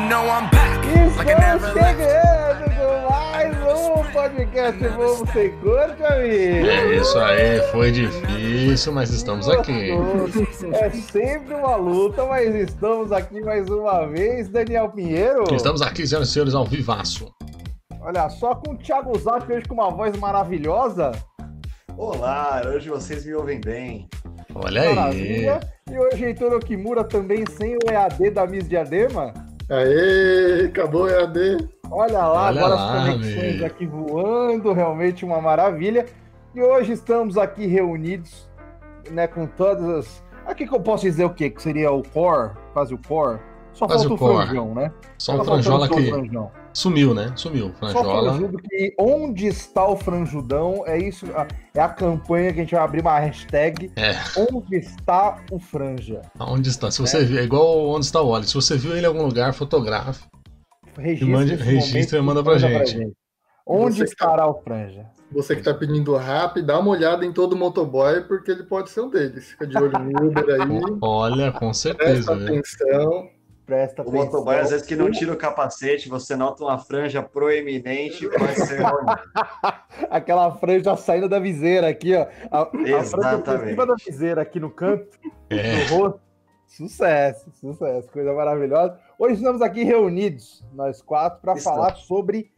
Estamos chegando com mais um podcast Vamos Sem Corte, amigo. É isso aí, foi difícil, mas estamos aqui. É sempre uma luta, mas estamos aqui mais uma vez. Daniel Pinheiro. Estamos aqui, senhoras e senhores, ao vivaço. Olha só, com o Thiago Zap hoje com uma voz maravilhosa. Olá, hoje vocês me ouvem bem. Olha aí. Maravilha. E hoje Heitor Okimura também sem o EAD da Miss Diadema. Aê, acabou o EAD. Olha lá, Olha agora lá, as conexões amigo. aqui voando, realmente uma maravilha. E hoje estamos aqui reunidos, né, com todas as... Aqui que eu posso dizer o quê? Que seria o core, quase o core. Só Quase falta o o franjão, né? Só o faltando Franjola só o que franjão. sumiu, né? Sumiu. Só o Franjola. franjudo que onde está o franjudão? É isso, é a campanha que a gente vai abrir uma hashtag. É, Onde está o franja? onde está? Se você viu, é igual onde está o Wally. Se você viu ele em algum lugar, fotografe. Registra, mande- registra e manda pra gente. Onde Você que tá- estará o franja? Você que tá pedindo rap, dá uma olhada em todo motoboy, porque ele pode ser um deles. Fica de olho no Uber aí, Olha, com presta certeza, viu? atenção. Presta O atenção. motoboy, às vezes que não tira o capacete, você nota uma franja proeminente, pode ser. Aquela franja saindo da viseira aqui, ó. A, a Exatamente. cima da viseira aqui no canto É, do rosto. Sucesso, sucesso, coisa maravilhosa. Hoje estamos aqui reunidos, nós quatro, para falar sobre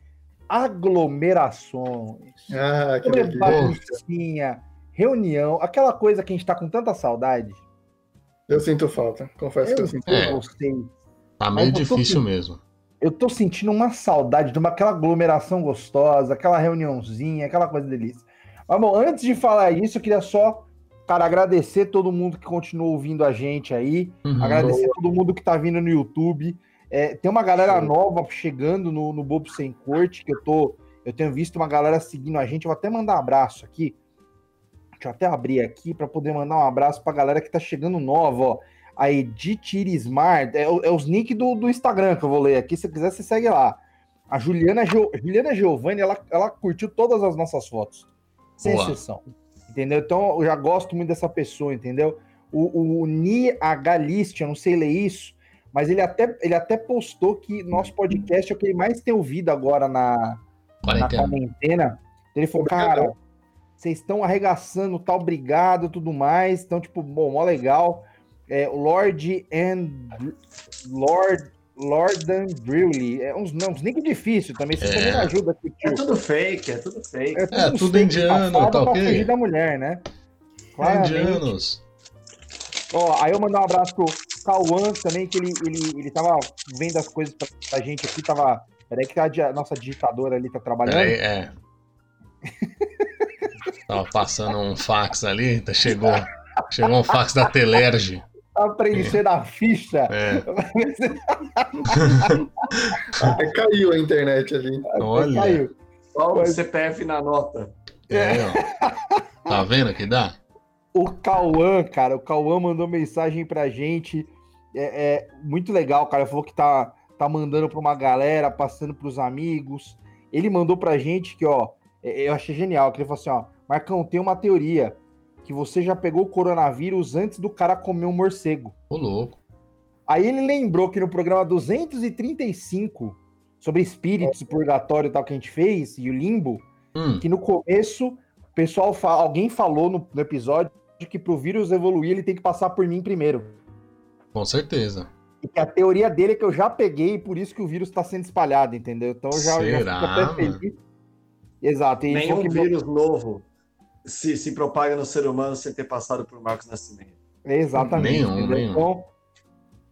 aglomerações. Ah, que baguncinha, reunião, aquela coisa que a gente tá com tanta saudade. Eu sinto falta, confesso que eu Eu sinto É. tá meio tô difícil com- mesmo. Eu tô sentindo uma saudade de uma, aquela aglomeração gostosa, aquela reuniãozinha, aquela coisa delícia. Mas, bom, antes de falar isso, eu queria só, cara, agradecer todo mundo que continua ouvindo a gente aí. Uhum. Agradecer todo mundo que tá vindo no YouTube. É, tem uma galera Sim. nova chegando no, no Bobo Sem Corte, que eu tô. Eu tenho visto uma galera seguindo a gente. Eu vou até mandar um abraço aqui. Deixa eu até abrir aqui para poder mandar um abraço pra galera que tá chegando nova, ó. A Edith Irismar, é, o- é os nick do, do Instagram que eu vou ler aqui. Se quiser, você segue lá. A Juliana, Juliana Giovanni, ela, ela curtiu todas as nossas fotos. Sem Boa. exceção. Entendeu? Então eu já gosto muito dessa pessoa, entendeu? O, o Ni eu não sei ler isso, mas ele até, ele até postou que nosso podcast é o que ele mais tem ouvido agora na, na Quarentena. quarentena. Ele falou, cara, vocês estão arregaçando, tá obrigado, tudo mais. Então, tipo, bom, mó legal. É, o Lord and Lord Lord and Briley. É uns nomes nem que difícil também. Vocês É. também me ajudam aqui, É tio. tudo fake, é tudo fake. É, tudo fake indiano, safado tá ok? fugir da mulher, né? Claramente. Indianos. Ó, aí eu mandar um abraço pro Cauã também, que ele, ele, ele tava vendo as coisas pra, pra gente aqui, tava. Peraí que a nossa digitadora ali tá trabalhando. Peraí, é. Tava passando um fax ali, tá- chegou. Chegou um fax da Telerge. Tá preenchendo a ficha. É, Até caiu a internet ali. olha. Caiu. Só o Mas- CPF na nota. É, ó. Tá vendo que dá? O Cauã, cara, o Cauã mandou mensagem pra gente. É, é muito legal, cara. Falou que tá, tá mandando pra uma galera, passando pros amigos. Ele mandou pra gente que, ó, é- eu achei genial. Que ele falou assim: ó, Marcão, tem uma teoria que você já pegou o coronavírus antes do cara comer um morcego. Ô, louco. Aí ele lembrou que no programa 235, sobre espíritos, purgatório e tal, que a gente fez, e o limbo, Hum, que no começo, o pessoal fa- alguém falou no, no episódio que pro vírus evoluir, ele tem que passar por mim primeiro. com certeza. E que a teoria dele é que eu já peguei, por isso que o vírus tá sendo espalhado, entendeu? Então eu já, já Será, fico até mano? feliz. Exato. E Nenhum vírus novo se, se propaga no ser humano sem ter passado por Marcos Nascimento. Exatamente. Nenhum, nenhum. Então,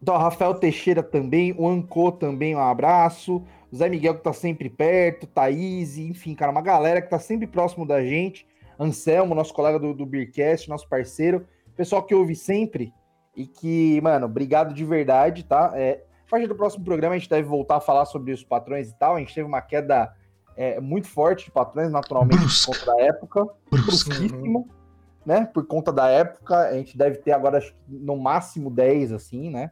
então, Rafael Teixeira também, o Ancô também, um abraço. O Zé Miguel que tá sempre perto, Thaís, enfim, cara, uma galera que tá sempre próximo da gente. Anselmo, nosso colega do, do Beercast, nosso parceiro. Pessoal que ouve sempre e que, mano, obrigado de verdade, tá? É, a partir do próximo programa a gente deve voltar a falar sobre os patrões e tal. A gente teve uma queda é, muito forte de patrões, naturalmente, Brusca. por conta da época Brusca. brusquíssima, né? Por conta da época, a gente deve ter agora acho que no máximo 10, assim, né?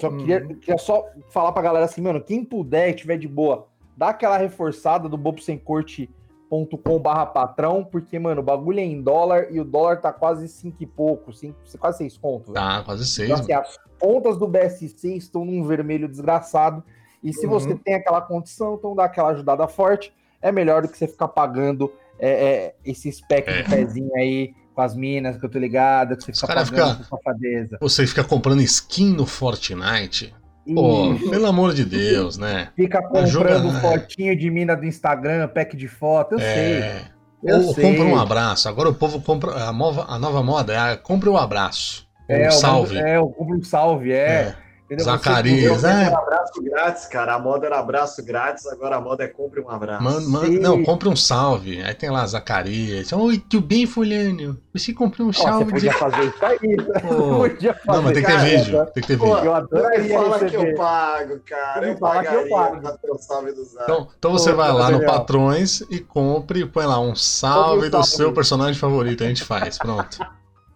Só Uhum. queria, queria só falar pra galera assim, mano, quem puder e tiver de boa, dá aquela reforçada do bobosemcorte.com barra patrão, porque, mano, o bagulho é em dólar e o dólar tá quase 5 e pouco, cinco, quase 6 conto. velho. Tá, quase seis. Então, assim, as pontas do BSC estão num vermelho desgraçado E se Uhum. você tem aquela condição, então dá aquela ajudada forte. É melhor do que você ficar pagando é, é, esse pack É. de pezinho aí com as minas, que eu tô ligado, que você fica pagando fica- com safadeza. Você fica comprando skin no Fortnite. Pô, pelo amor de Deus, né? fica Mas joga- comprando fotinho de mina do Instagram, pack de foto, eu sei. É. Eu Ou sei. compra um abraço. Agora o povo compra. A nova, a nova moda é a, compra o abraço. É, um salve. É, eu compro um salve, é. É. Entendeu? Zacarias, Você- é. Era abraço grátis, cara. A moda era abraço grátis, agora a moda é compre um abraço. Man- man- não, compra um salve. Aí tem lá Zacarias. Oi, tudo bem, fulano? Você comprou um Ó, você salve. podia de- fazer isso aí. Pô. podia fazer. Não, mas tem que ter Cara, vídeo. Tem que ter Pô, vídeo. Eu adoraria me fala que eu pago, cara. Eu fala que eu pago. pra ter o salve do Zap. Então, então você Pô, vai lá no. Patrões e compre, põe lá um salve do salve. seu personagem favorito. A gente faz, pronto.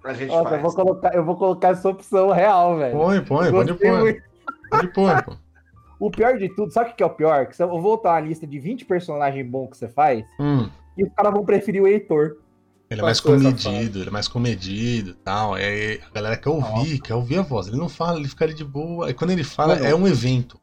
A gente Nossa, faz. eu vou, colocar, eu vou colocar essa opção real, velho. Põe, põe, pode pôr. Pode pôr, pô. O pior de tudo, sabe o que é o pior? Que se eu vou voltar uma lista de 20 personagens bons que você faz, Hum, e os caras vão preferir o Heitor. ele é mais comedido, ele é mais comedido e tal. É, a galera quer ouvir, quer ouvir a voz. Ele não fala, ele fica ali de boa. E quando ele fala, Mano, é um evento.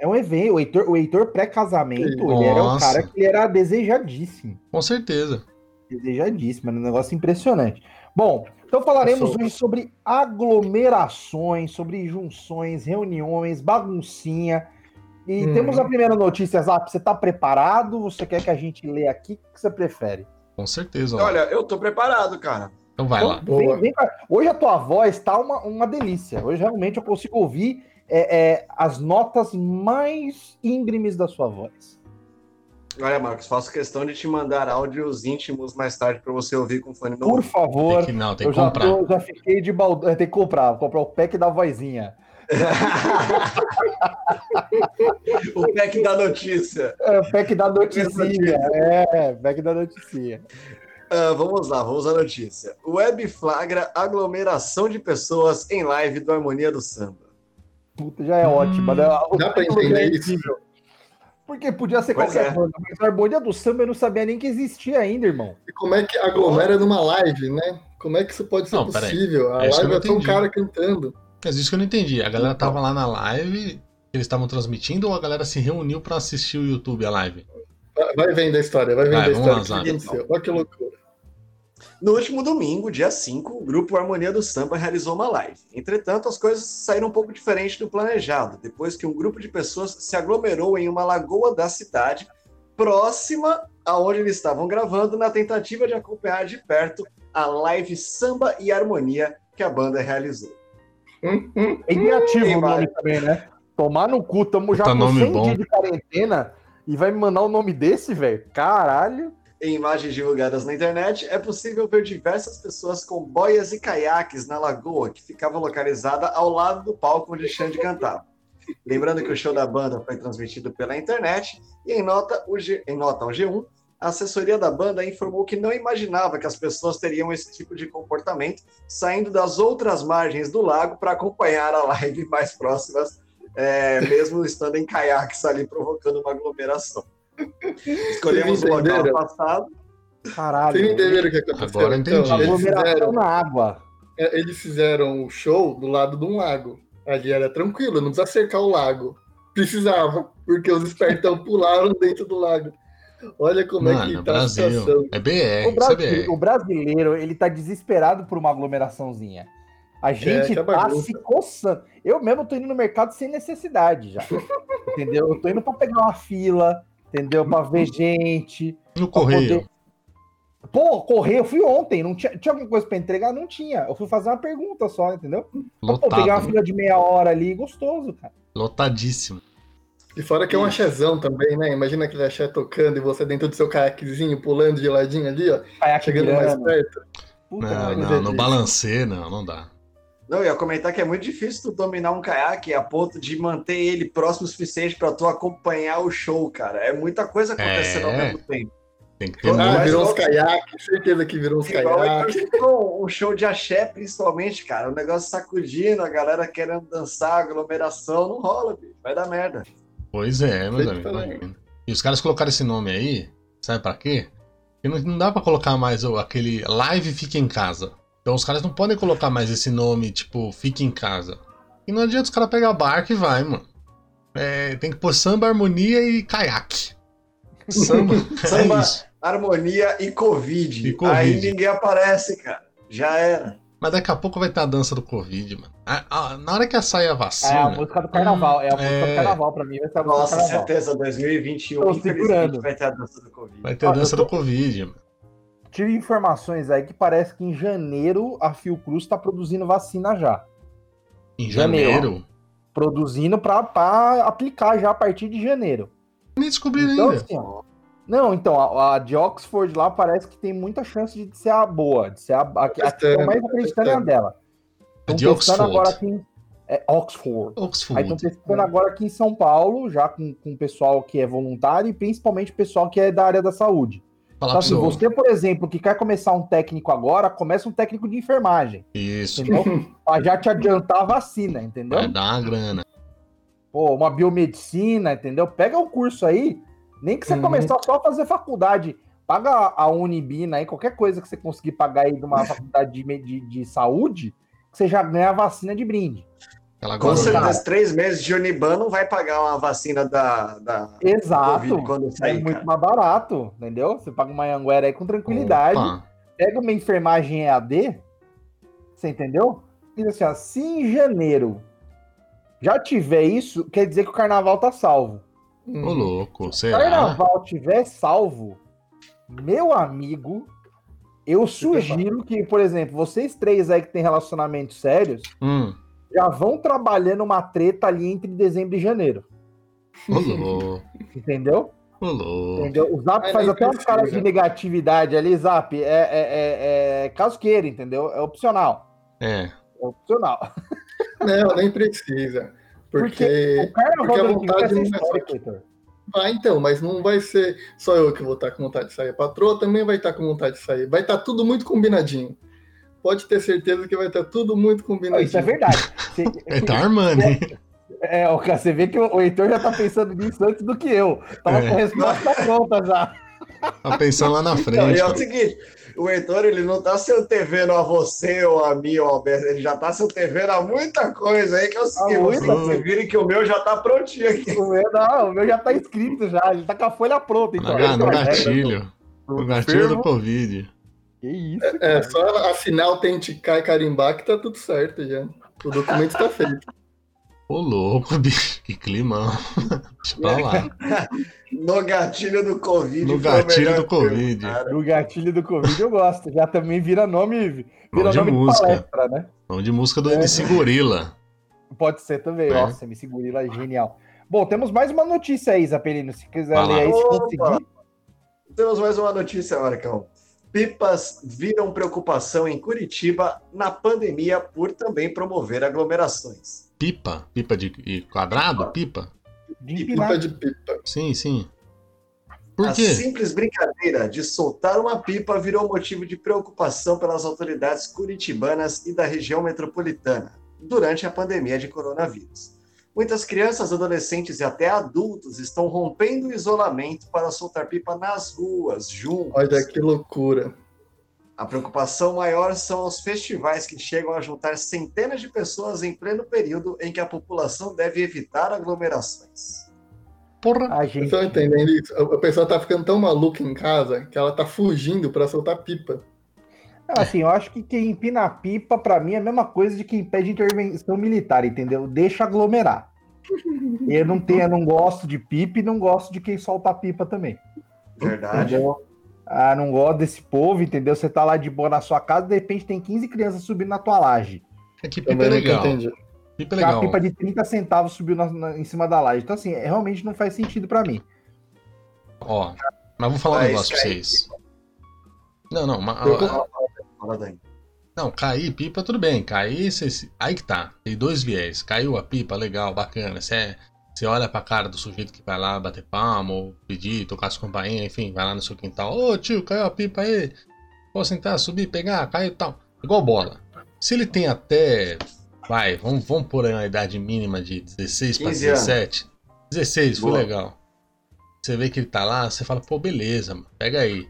É um evento. O Heitor, o Heitor pré-casamento, ele era um cara que era desejadíssimo. Com certeza. Desejadíssimo, era um negócio impressionante. Bom, então falaremos hoje sobre aglomerações, sobre junções, reuniões, baguncinha. E Hum. temos a primeira notícia, Zap. Você tá preparado? Você quer que a gente lê aqui? O que você prefere? Com certeza. ó. Olha, eu tô preparado, cara. Então vai lá. Então, vem- Boa. vem cá. Hoje a tua voz tá uma, uma delícia. Hoje realmente eu consigo ouvir é, é, as notas mais íngremes da sua voz. Olha, Marcos, faço questão de te mandar áudios íntimos mais tarde pra você ouvir com fone no Por favor, Tem que, não, tem eu que já, comprar. tô- já fiquei de balde. Tem que comprar, vou comprar o pack da vozinha. o pack da notícia. É, o pack da noticinha. É, pack da noticinha. Ah, vamos lá, vamos à notícia. Web flagra aglomeração de pessoas em live do Harmonia do Samba. Puta, já é Hum, ótima. Né? O título entender já é isso? Porque podia ser Pois qualquer é. coisa, mas a harmonia do samba eu não sabia nem que existia ainda, irmão. E como é que aglomera numa live, né? Como é que isso pode ser Não, possível? A É live é só um cara cantando. Mas isso que eu não entendi. A galera tava lá na live, eles estavam transmitindo ou a galera se reuniu pra assistir o YouTube a live? Vai- vendo a história, vai vendo Vai, a história. lá, que Zap. aconteceu? Olha que loucura. No último domingo, dia 5, o grupo Harmonia do Samba realizou uma live. Entretanto, as coisas saíram um pouco diferente do planejado, depois que um grupo de pessoas se aglomerou em uma lagoa da cidade, próxima aonde eles estavam gravando, na tentativa de acompanhar de perto a live Samba e Harmonia que a banda realizou. Hum, hum. É criativo Tem o nome também, né? Tomar no cu, tamo já Puta com nome 100 bom. dias de quarentena e vai me mandar o nome desse, velho? Caralho. Em imagens divulgadas na internet, é possível ver diversas pessoas com boias e caiaques na lagoa, que ficava localizada ao lado do palco onde Xande cantava. Lembrando que o show da banda foi transmitido pela internet e em nota, o G- em nota ao G1, a assessoria da banda informou que não imaginava que as pessoas teriam esse tipo de comportamento, saindo das outras margens do lago para acompanhar a live mais próximas, é, mesmo estando em caiaques ali provocando uma aglomeração. Escolhemos o local passado Caralho. Vocês entenderam o que aconteceu? Agora entendi. Então, eles, Aglomeração fizeram, na água. é, eles fizeram o show do lado de um lago. Ali era tranquilo, não precisa cercar o lago. Precisava, porque os espertão pularam dentro do lago. Olha como é Mano, que tá a Brasil. situação. É O, BR, isso é Brasi- BR. o brasileiro, ele tá desesperado por uma aglomeraçãozinha. A gente que é tá se coçando. Eu mesmo tô indo no mercado sem necessidade já. entendeu? Eu tô indo pra pegar uma fila, entendeu? Pra ver gente. No correio. poder- Pô, correr, eu fui ontem. Não tinha, tinha alguma coisa pra entregar? Não tinha. Eu fui fazer uma pergunta só, entendeu? Pô, peguei uma Lotado. né? fila de meia hora ali, gostoso, cara. Lotadíssimo. E fora que é um axézão também, né? Imagina aquele axé tocando e você dentro do seu caiaquezinho, pulando de ladinho ali, ó. Caiaque Chegando mais virando. perto. Puta Não, merda. não, no balancê, não, não dá. Não, eu ia comentar que é muito difícil tu dominar um caiaque a ponto de manter ele próximo o suficiente pra tu acompanhar o show, cara. É muita coisa acontecendo ao É. mesmo tempo. Tem que ter Ah, Ah, muito. virou uns caiaques, certeza que virou uns caiaques. um show de axé, principalmente, cara. O negócio sacudindo, a galera querendo dançar, aglomeração, não rola, bicho. Vai dar merda. Pois é, meus amigos. E os caras colocaram esse nome aí, sabe pra quê? Porque não, não dá pra colocar mais o- aquele live fica em casa. Então os caras não podem colocar mais esse nome, tipo, fica em casa. E não adianta os caras pegar a barca e vai, mano. É, tem que pôr samba, harmonia e caiaque. Samba, Samba. é. Harmonia e COVID. E Covid. Aí ninguém aparece, cara. Já era. Mas daqui a pouco vai ter a dança do Covid, mano. A- a- na hora que sair a É a vacina. música do carnaval. É a música É. do carnaval pra mim. Vai ser a música do Nossa, carnaval. certeza. 2021, Tô infelizmente, segurando. vai ter a dança do Covid. Vai ter a dança tô- do Covid, mano. Tive informações aí que parece que em janeiro a Fiocruz tá produzindo vacina já. Em Janeiro. janeiro. Produzindo pra aplicar já a partir de janeiro. Nem descobriram Então, ainda. assim, ó, não, então, a, a de Oxford lá parece que tem muita chance de ser a boa, de ser a, a, a que estão mais acreditando é a dela. Estão de Oxford. agora aqui em é, Oxford. Aí estão Oxford. testando agora aqui em São Paulo, já com, com o pessoal que é voluntário e principalmente o pessoal que é da área da saúde. Falar Então, assim, você. por exemplo, que quer começar um técnico agora, começa um técnico de enfermagem, Isso. entendeu? pra já te adiantar a vacina, entendeu? Vai dar uma grana. Pô, uma biomedicina, entendeu? Pega um curso aí, nem que você Uhum. começar só a fazer faculdade, paga a Unibina aí, qualquer coisa que você conseguir pagar aí de uma faculdade de, de, de saúde, que você já ganha a vacina de brinde. Aquela Com certeza, três meses de Uniban não vai pagar uma vacina da, da Exato. Covid quando É sair, muito cara. mais barato, entendeu? Você paga uma Anguera aí com tranquilidade, Opa. pega uma enfermagem EAD, você entendeu? E assim, ó, se em janeiro já tiver isso, quer dizer que o carnaval tá salvo. Ô, Uhum. louco. Se o carnaval tiver salvo, meu amigo, eu sugiro que, por exemplo, vocês três aí que têm relacionamentos sérios, Hum. Já vão trabalhando uma treta ali entre dezembro e janeiro. Louco. Entendeu? Louco. Entendeu? O Zap faz até umas precisa. caras de negatividade ali, Zap. É, é, é, é caso queira, entendeu? É opcional. É. É opcional. Não, nem precisa. Porque, O carnaval porque a vai vontade ser não é só histórico, Heitor. Ah, então, mas não vai ser só eu que vou estar com vontade de sair. A patroa também vai estar com vontade de sair. Vai estar tudo muito combinadinho. Pode ter certeza que vai estar tudo muito Não, combinadinho. Isso é verdade. Você, É, tá armando, hein? é, você vê que o Heitor já tá pensando nisso antes do que eu. Tava É. com a resposta pronta já. Tá pensando lá na frente. e é o seguinte, o Heitor, ele não tá se antevendo a você ou a mim ou ao Alberto, ele já tá se antevendo a muita coisa aí, que é o seguinte, muita vocês virem que o meu já tá prontinho aqui. O meu, não, o meu já tá escrito já. Ele tá com a folha pronta. No, Então. ga- no É, gatilho. No gatilho do Covid. Que isso? É só assinar, autenticar e carimbar que tá tudo certo já. O documento está feito. Ô, louco, bicho. Que climão. Deixa pra lá. No gatilho do Covid. No gatilho do Covid. cara. O gatilho do Covid eu gosto. Já também vira nome, vira de nome de música. palestra, né? Vamos de música do MC Gorila. Pode ser também. É. Nossa, MC Gorila é genial. Bom, temos mais uma notícia aí, Zapelino. Se quiser Vai lá. ler aí, se conseguir. Temos mais uma notícia, Marcão. Pipas viram preocupação em Curitiba na pandemia por também promover aglomerações. Pipa? Pipa de quadrado? Pipa? De. Pipa de pipa. Sim, sim. Por a quê? simples brincadeira de soltar uma pipa virou motivo de preocupação pelas autoridades curitibanas e da região metropolitana durante a pandemia de coronavírus. Muitas crianças, adolescentes e até adultos estão rompendo o isolamento para soltar pipa nas ruas, juntos. Olha que loucura. A preocupação maior são os festivais que chegam a juntar centenas de pessoas em pleno período em que a população deve evitar aglomerações. Porra. A Vocês gente. estão entendendo isso? A pessoa tá ficando tão maluca em casa que ela tá fugindo pra soltar pipa. Assim, eu acho que quem empina a pipa, pra mim, é a mesma coisa de quem pede intervenção militar, entendeu? Deixa aglomerar. Eu não tenho, eu não gosto de pipa e não gosto de quem solta a pipa também. Verdade. Entendeu? Ah, não gosto desse povo, entendeu? Você tá lá de boa na sua casa, de repente tem 15 crianças subindo na tua laje. É que pipa é legal. entendi. Pipa é Uma legal. pipa de 30 centavos subiu na- na- em cima da laje. Então, assim, é- realmente não faz sentido pra mim. Ó, mas vou falar um Vai, negócio pra Sky. vocês. Não, não, mas, Eu- Dani. não, cair pipa, tudo bem. Cair, cê- aí que tá. Tem dois viés. Caiu a pipa, legal, bacana. Você você olha pra cara do sujeito que vai lá bater palma, ou pedir, tocar as campainhas, enfim, vai lá no seu quintal. Ô tio, caiu a pipa aí. Posso sentar, subir, pegar, caiu e tal. Igual bola. Se ele tem até. Vai, vamos, vamos pôr aí uma idade mínima de 16 pra 15 anos. 17. 16, foi Boa. legal. Você vê que ele tá lá, você fala, pô, beleza, mano, pega aí.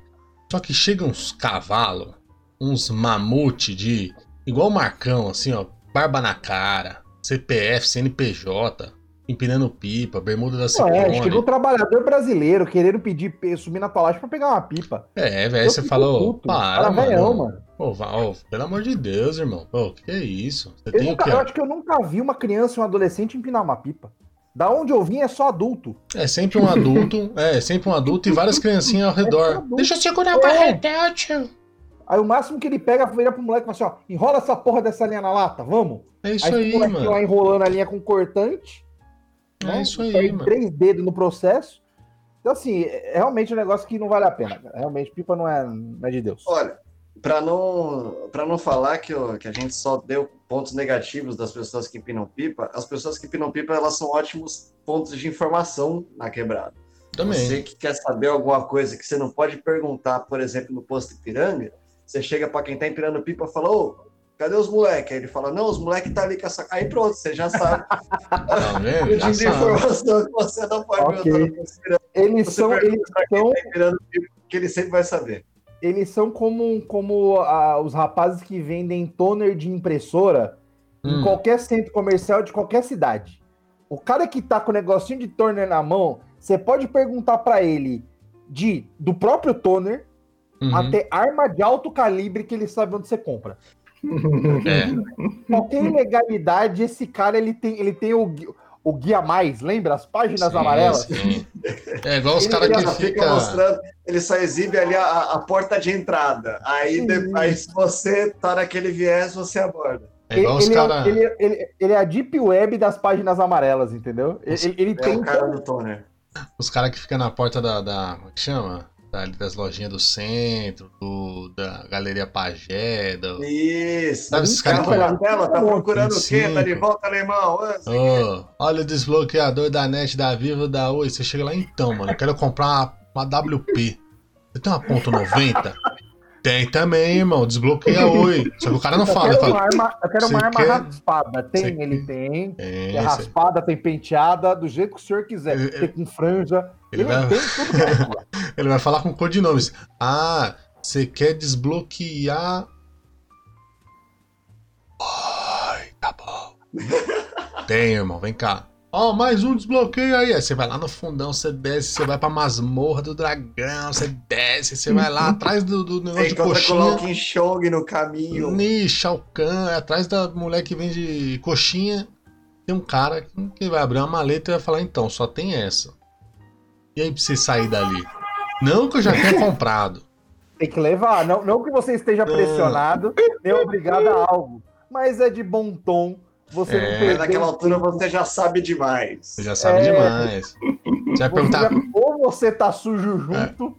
Só que chega uns cavalos, uns mamute de. igual o Marcão, assim, ó, barba na cara, CPF, CNPJ. empinando pipa, bermuda da Ciccone. é, chegou o trabalhador brasileiro querendo pedir, pe- subir na laje pra pegar uma pipa. É, velho, você falou, puto. para, Cara, velhão, mano. mano. Pô, va- ó, pelo amor de Deus, irmão. Pô, que é isso? Você Eu, nunca- eu acho que eu nunca vi uma criança e um adolescente empinar uma pipa. Da onde eu vim é só adulto. É sempre um adulto, é, sempre um adulto e várias criancinhas ao redor. adulto. Deixa eu segurar É. o barretel, tio. Aí o máximo que ele pega, vira pro moleque e fala assim, ó, enrola essa porra dessa linha na lata, vamos. É isso aí aí, o moleque lá mano. enrolando a linha com cortante. É isso aí, perde mano. três dedos no processo. Então, assim, é realmente um negócio que não vale a pena. cara. Realmente, pipa não é, não é de Deus. Olha, para não, pra não falar que, que a gente só deu pontos negativos das pessoas que empinam pipa, as pessoas que empinam pipa elas são ótimos pontos de informação na quebrada. Também. Você que quer saber alguma coisa que você não pode perguntar, por exemplo, no posto Ipiranga, você chega para quem tá empinando pipa e fala, ô, cadê os moleques? Aí ele fala, não, os moleques tá ali com essa. Aí pronto, você já sabe. Tá vendo? o tipo de informação que você não pode Ok. perguntar Eles você são, pergunta eles são, tá pipa, que ele sempre vai saber. eles são como, como ah, os rapazes que vendem toner de impressora em Hum. qualquer centro comercial de qualquer cidade. O cara que tá com o negocinho de toner na mão, você pode perguntar pra ele de do próprio toner Uhum. até arma de alto calibre que ele sabe onde você compra. É. Qualquer ilegalidade, esse cara ele tem, ele tem o, o guia mais, lembra? As páginas Sim, amarelas. sim. É igual os Ele- caras que ficam. mostrando, ele só exibe ali a, a porta de entrada. Aí, depois, se você tá naquele viés, você aborda. É igual os ele, caras. é, ele, ele- ele é a deep web das páginas amarelas, entendeu? Ele, ele- ele É tem o cara do toner. Os caras que ficam na porta da. da como é que chama? Ali das lojinhas do centro, do, da Galeria Pagé. Do... Isso. Sabe esses Cara, caras que- na tela, tá procurando o quê? 25. Tá de volta, alemão? Ô, olha o desbloqueador da NET, da Vivo, da Oi. Você chega lá então, mano. Eu quero comprar uma, uma WP. Você tem uma ponto .90? Tem também, irmão. Desbloqueia Oi. Só que o cara não Eu fala. Quero fala. arma, eu quero uma arma quer- raspada. Tem, Você- ele tem. É, É cê- raspada, tem penteada, do jeito que o senhor quiser. Ele- Tem com franja. ele Ele, vai- tem tudo. ele vai falar com codinomes. Ah, você quer desbloquear. Ai, tá bom. Tem, irmão, vem cá. Ó, mais um desbloqueio aí. Aí você vai lá no fundão, você desce, você vai pra masmorra do dragão, você desce, você vai lá atrás do, do Você negócio de coxinha. King Chong no caminho. Ni, Shao Kahn, é atrás da mulher que vende coxinha. Tem um cara que vai abrir uma maleta e vai falar, então, só tem essa. E aí pra você sair dali? Não que eu já tenha comprado. Tem que levar. Não, não que você esteja pressionado, nem obrigado a algo. Mas é de bom tom. Você É. Mas naquela altura tempo. você já sabe demais. Você já sabe É. demais. Você vai Você perguntar. já- ou você tá sujo junto, ou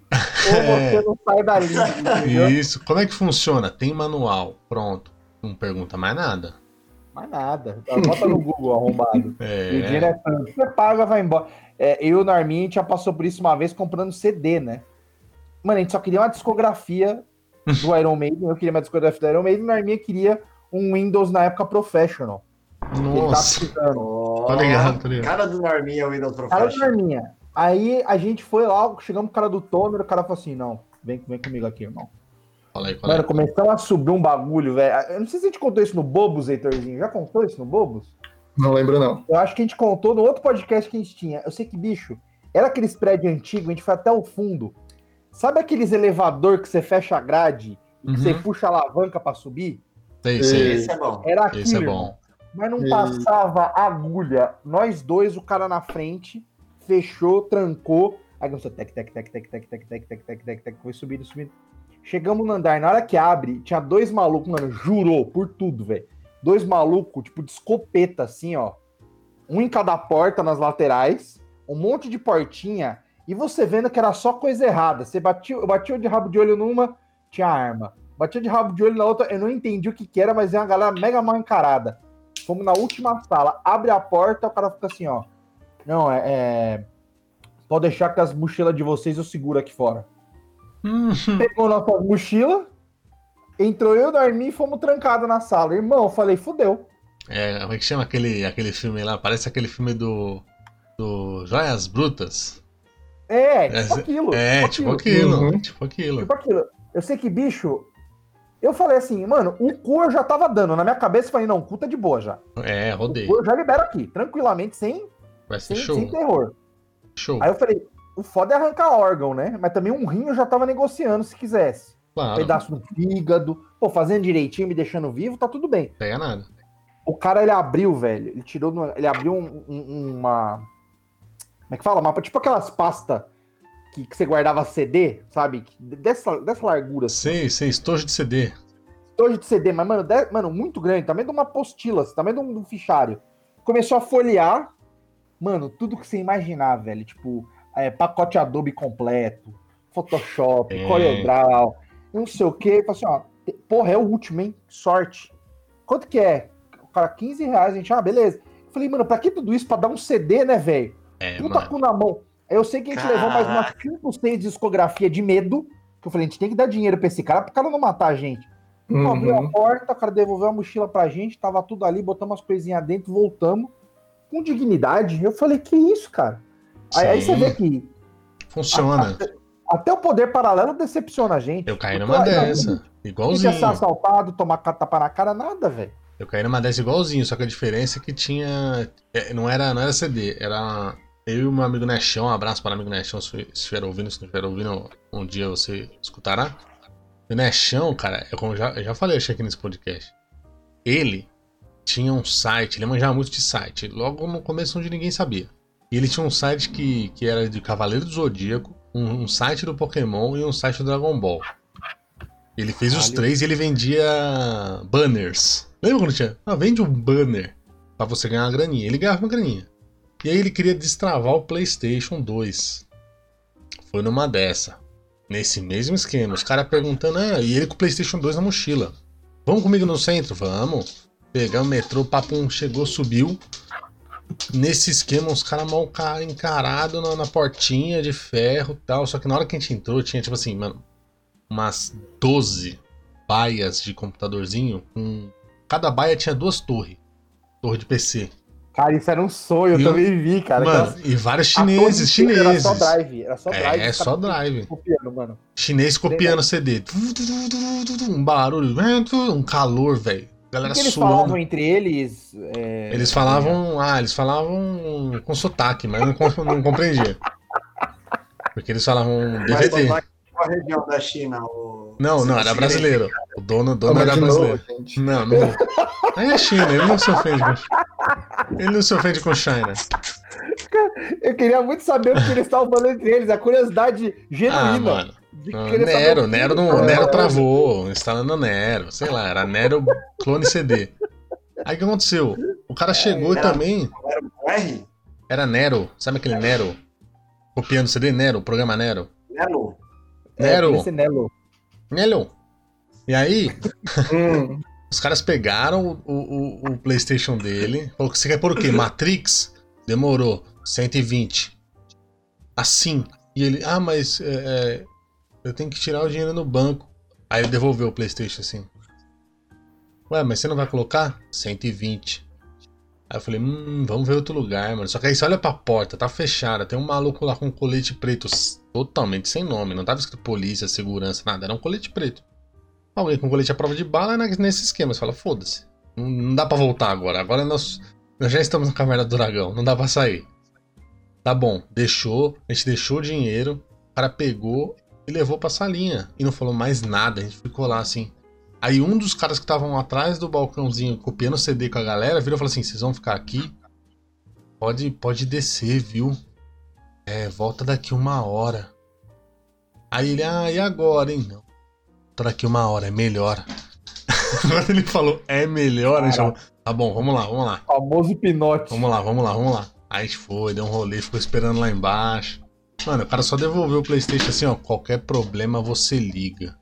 É. você não sai dali. entendeu? Isso. Como é que funciona? Tem manual. Pronto. Não pergunta mais nada. Mas nada. Bota no Google arrombado. E É. é tanto. Você paga, vai embora. É, eu e o Norminha, a gente já passou por isso uma vez comprando CD, né? Mano, a gente só queria uma discografia do Iron Maiden. Eu queria uma discografia do Iron Maiden. O Norminha queria um Windows na época Professional. Ele tá Nossa. precisando. Ó, Tô ligado, tô ligado. Cara do Norminha, o Windows Cara do Professional. Norminha. Aí a gente foi lá, chegamos pro cara do Tomer, o cara falou assim: não, vem, vem comigo aqui, irmão. Fala aí. Mano, começou a subir um bagulho, velho. Eu não sei se a gente contou isso no Bobos, Heitorzinho. Já contou isso no Bobos? Não lembro, não. Eu acho que a gente contou no outro podcast que a gente tinha. Eu sei que, bicho, era aqueles prédios antigos, a gente foi até o fundo. Sabe aqueles elevador que você fecha a grade e que você Uhum. puxa a alavanca pra subir? Sei, sei. Esse é bom. Era aquilo, Esse é irmão. bom. Mas não E- passava agulha. Nós dois, o cara na frente, fechou, trancou. Aí começou tec, tec, tec, tec, tec, tec, tec, tec, tec, tec, tec, foi subindo, subindo. Chegamos no andar, na hora que abre, tinha dois malucos, mano, jurou por tudo, velho. Dois malucos, tipo, de escopeta, assim, ó. Um em cada porta nas laterais, um monte de portinha, e você vendo que era só coisa errada. Você batia, eu batia de rabo de olho numa, tinha arma. Batia de rabo de olho na outra, eu não entendi o que que era, mas é uma galera mega mal encarada. Fomos na última sala, abre a porta, o cara fica assim, ó. Não, é. é... Pode deixar que as mochilas de vocês eu seguro aqui fora. Hum, Pegou nossas mochilas, entrou eu e o Darmin e fomos trancados na sala. Irmão, eu falei, fudeu. É, como é que chama aquele, aquele filme lá? Parece aquele filme do. Do Joias Brutas. É, tipo É, aquilo. É, tipo aquilo. Uhum. Tipo aquilo. Tipo aquilo. Eu sei que, bicho. Eu falei assim, mano, o cu eu já tava dando. Na minha cabeça eu falei, não, o cu tá de boa já. É, O rodei. cu eu já libero aqui, tranquilamente, sem, Vai ser Sem, show. sem terror. Show. Aí eu falei, o foda é arrancar órgão, né? Mas também um rim eu já tava negociando se quisesse. Claro. Pedaço do fígado. Pô, fazendo direitinho, me deixando vivo, tá tudo bem. Pega nada. O cara, ele abriu, velho. Ele tirou. Ele abriu um- um- uma. Como é que fala? Uma, tipo aquelas pastas que, que você guardava CD, sabe? Dessa, dessa largura. assim. Sei, sei, estojo de CD. Estojo de CD, mas, mano, de- mano, muito grande. Também de uma apostila, assim, também de um, de um fichário. Começou a folhear. Mano, tudo que você imaginar, velho. Tipo, é, pacote Adobe completo, Photoshop, É. CorelDRAW, não sei o quê. Falei assim, ó, porra, é o último, hein? Sorte. Quanto que é? O cara, 15 reais, gente, ah, beleza. Falei, mano, pra que tudo isso? Pra dar um CD, né, velho? É, Puta mano. cu na mão. Aí eu sei que a gente levou mais umas 5, 6 discografia de medo. Que eu falei, a gente tem que dar dinheiro pra esse cara, pro cara não matar a gente. Então, abriu a Uhum. porta, o cara devolveu a mochila pra gente, tava tudo ali, botamos as coisinhas dentro, voltamos. Com dignidade. Eu falei, que isso, cara? Aí, aí você vê que Funciona. até o poder paralelo decepciona a gente. Eu caí Porque, numa olha, dessa. A gente ia Igualzinho. ser assaltado, tomar tapa na cara, nada, velho. Eu caí numa dessa igualzinho, só que a diferença é que tinha. é, Não era, não era CD, era. Eu e o meu amigo Nechão, um abraço para o amigo Nechão, se estiver ouvindo, se não estiver ouvindo, um dia você escutará. O Nechão, cara, eu, como já, eu já falei acho aqui nesse podcast. Ele tinha um site, ele manjava muito de site, logo no começo onde ninguém sabia. E ele tinha um site que, que era de Cavaleiro do Zodíaco, um, um site do Pokémon e um site do Dragon Ball. Ele fez os três e ele vendia banners. Lembra quando tinha? Ah, vende um banner pra você ganhar uma graninha. Ele ganhava uma graninha. E aí ele queria destravar o PlayStation 2. Foi numa dessa. Nesse mesmo esquema. Os caras perguntando, ah, e ele com o PlayStation 2 na mochila. Vamos comigo no centro? Vamos. Pegamos o metrô, papum, chegou, subiu. Nesse esquema, os caras mal ca- encarado na, na portinha de ferro tal. Só que na hora que a gente entrou, tinha tipo assim, mano, umas 12 baias de computadorzinho. Com... Cada baia tinha duas torres. Torre de PC. Cara, isso era um sonho, eu E o- também vi, cara. mano, Aquelas- e vários chineses, chineses. Era só drive, era só drive. É, só drive. Copiando, mano. Chinês copiando CD. Um barulho, um calor, velho. O Galera que eles suando. falavam entre eles? é, Eles falavam. Ah, eles falavam com sotaque, mas eu não, com- não compreendia. Porque eles falavam Mas DVD. lá qual a região da China? O... Não, não, era brasileiro. O dono, o dono era novo, brasileiro. gente. Não, não. Aí é China, ele não se ofende. Ele não se ofende com China. Eu queria muito saber o que eles estavam falando entre eles, a curiosidade genuína. Ah, mano. Nero, Nero, não, Nero travou, instalando Nero, sei lá, era Nero clone CD. Aí o que aconteceu? O cara chegou e Era- também. Era o R? Era Nero, sabe aquele Nero? Copiando CD Nero, programa Nero. Nelo? É, Nero, Nelo. Nero. E aí, Hum, os caras pegaram o, o, o PlayStation dele. Falou: você quer pôr o quê? Matrix? Demorou. 120. Assim. E ele, ah, mas é, é, eu tenho que tirar o dinheiro no banco. Aí ele devolveu o PlayStation assim. Ué, mas você não vai colocar? 120. Aí eu falei, hum, vamos ver outro lugar, mano. Só que aí você olha pra porta, tá fechada. Tem um maluco lá com um colete preto, totalmente sem nome. Não tava escrito polícia, segurança, nada. Era um colete preto. Alguém com colete à prova de bala né, nesse esquema. Você fala, foda-se. Não, dá pra voltar agora. Agora nós, nós já estamos na caverna do dragão. Não dá pra sair. Tá bom, deixou. A gente deixou o dinheiro. O cara pegou e levou pra salinha. E não falou mais nada. A gente ficou lá assim. Aí um dos caras que estavam atrás do balcãozinho copiando CD com a galera virou e falou assim: vocês vão ficar aqui? Pode, pode descer, viu? É, volta daqui uma hora. Aí ele, ah, e agora, hein? Não. Volta daqui uma hora, é melhor. Quando ele falou, é melhor, a gente falou, tá bom, vamos lá, vamos lá. Famoso pinote. Vamos lá, vamos lá, vamos lá. Aí a gente foi, deu um rolê, ficou esperando lá embaixo. Mano, o cara só devolveu o Playstation assim, ó. Qualquer problema você liga.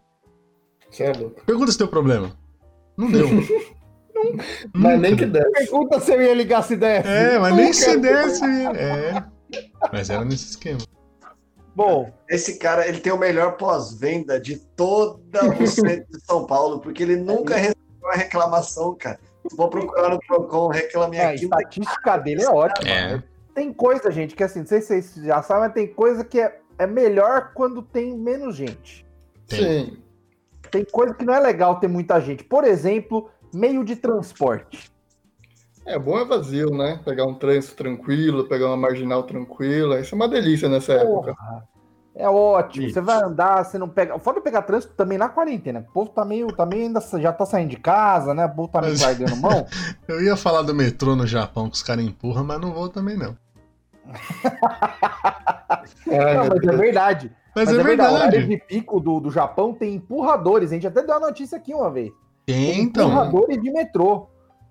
Você é louco. Pergunta se deu problema. Não deu. Mas nem que desse. Pergunta se eu ia ligar se desse. É, mas nem Nunca. se desse. É. Mas era nesse esquema. Bom, Esse cara, ele tem o melhor pós-venda de toda o centro de São Paulo, porque ele nunca recebeu uma reclamação, cara. Vou procurar no Procon, reclame a aqui. estatística dele é ótima. É. né? Tem coisa, gente, que assim, não sei se vocês já sabem, mas tem coisa que é, é melhor quando tem menos gente. Sim. Tem coisa que não é legal ter muita gente. Por exemplo, meio de transporte. É bom é vazio, né? Pegar um trânsito tranquilo, pegar uma marginal tranquila. Isso é uma delícia nessa época. Porra, é ótimo. Isso. Você vai andar, você não pega. Foda pegar trânsito também na quarentena. O povo tá meio, tá meio ainda já tá saindo de casa, né? O povo tá meio Mas- largando mão. Eu ia falar do metrô no Japão que os caras empurram, mas não vou também não. Ai, não, mas é verdade. Mas, é O verdade. horário de pico do, do Japão tem empurradores. A gente até deu a notícia aqui uma vez. Tem, então. Empurradores de metrô.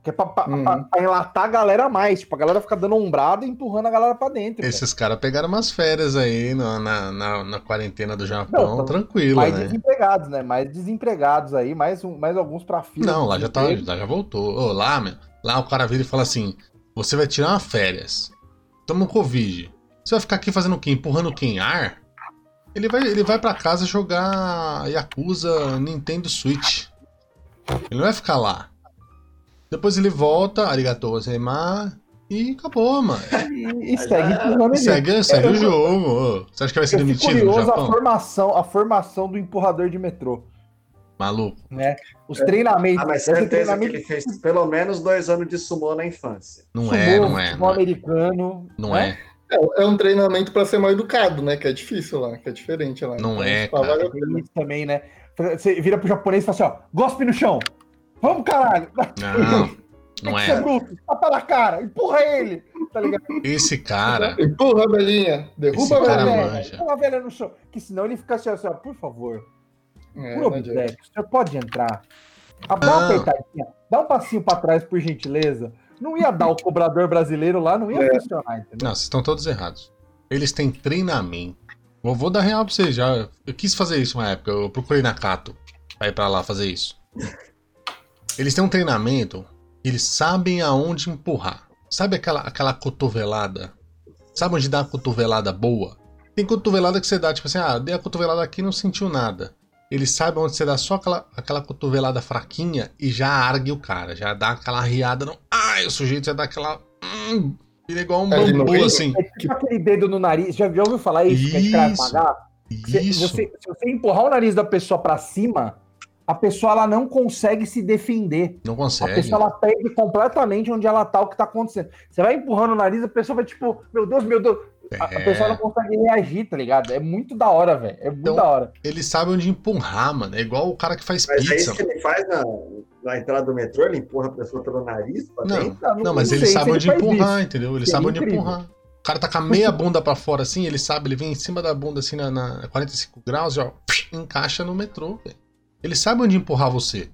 Que é pra, pra, Uhum. pra- pra enlatar a galera a mais. Tipo, a galera fica dando umbrada e empurrando a galera pra dentro. Esses caras pegaram umas férias aí na, na, na, na quarentena do Japão, Não, tranquilo, mais né? desempregados, né? Mais desempregados aí, mais, um- mais alguns pra fila. Não, lá já, tá, lá já voltou. Ô, lá, meu, lá o cara vira e fala assim: você vai tirar uma férias. Toma um Covid. Você vai ficar aqui fazendo o quê? Empurrando quem? Ar? Ele vai, ele vai pra casa jogar Yakuza Nintendo Switch. Ele não vai ficar lá. Depois ele volta, arigatou gozaimasu, e acabou, mano. E, e segue empurrando ele. Segue, segue Eu- o jogo. Você acha que vai ser demitido no curioso a Japão? formação, a formação do empurrador de metrô. Maluco. Né? Os treinamentos. Ah, mas certeza que treinamento ele fez pelo menos dois anos de sumô na infância. Não sumô, é, não é. futebol Não é. americano. Não né? é. É, é um treinamento pra ser mal educado, né? Que é difícil lá, que é diferente lá. Não é, isso vale cara. a também, né? Você vira pro japonês e fala assim, ó, gospe no chão. Vamos, caralho. Não, não é. bruto. Tapa na cara. Empurra ele. Tá ligado? Esse cara. Empurra a velhinha, derruba Esse a cara velhinha. manja. Empurra a velha no chão. Que senão ele fica assim, assim, ó, por favor. É, Por obséquio, o senhor pode entrar. Ah, Dá uma apertadinha. Dá um passinho pra trás, por gentileza. Não ia dar o cobrador brasileiro lá, não ia É. funcionar, entendeu? Não, vocês estão todos errados. Eles têm treinamento. Eu vou dar real pra vocês já. Eu quis fazer isso uma época. Eu procurei na Cato pra ir pra lá fazer isso. Eles têm um treinamento. Eles sabem aonde empurrar. Sabe aquela, aquela cotovelada? Sabe onde dá a cotovelada boa? Tem cotovelada que você dá, tipo assim, ah, dei a cotovelada aqui e não sentiu nada. Eles sabem onde você dá só aquela, aquela cotovelada fraquinha e já argue o cara. Já dá aquela riada. No... Ai, o sujeito já dá aquela. Hum, vira igual um É, bambu, assim. É tipo aquele dedo no nariz. Já, já ouviu falar isso? Que a gente vai Isso. Isso. você, se você empurrar o nariz da pessoa pra cima, a pessoa ela não consegue se defender. Não A consegue. pessoa ela perde completamente onde ela tá, o que tá acontecendo. Você vai empurrando o nariz, a pessoa vai tipo, meu Deus, meu Deus. A, a É. pessoa não consegue reagir, tá ligado? É muito da hora, velho. É muito Então, da hora. Ele sabe onde empurrar, mano. É igual o cara que faz Mas é pizza. isso que ele faz na, na entrada do metrô, ele empurra a pessoa pelo nariz pra Não, dentro. Não, mas não ele sabe onde empurrar, isso. entendeu? Ele Seria sabe onde incrível. empurrar. O cara tá com a meia bunda pra fora assim, ele sabe, ele vem em cima da bunda assim na, na 45 graus e ó, encaixa no metrô, velho. Ele sabe onde empurrar você.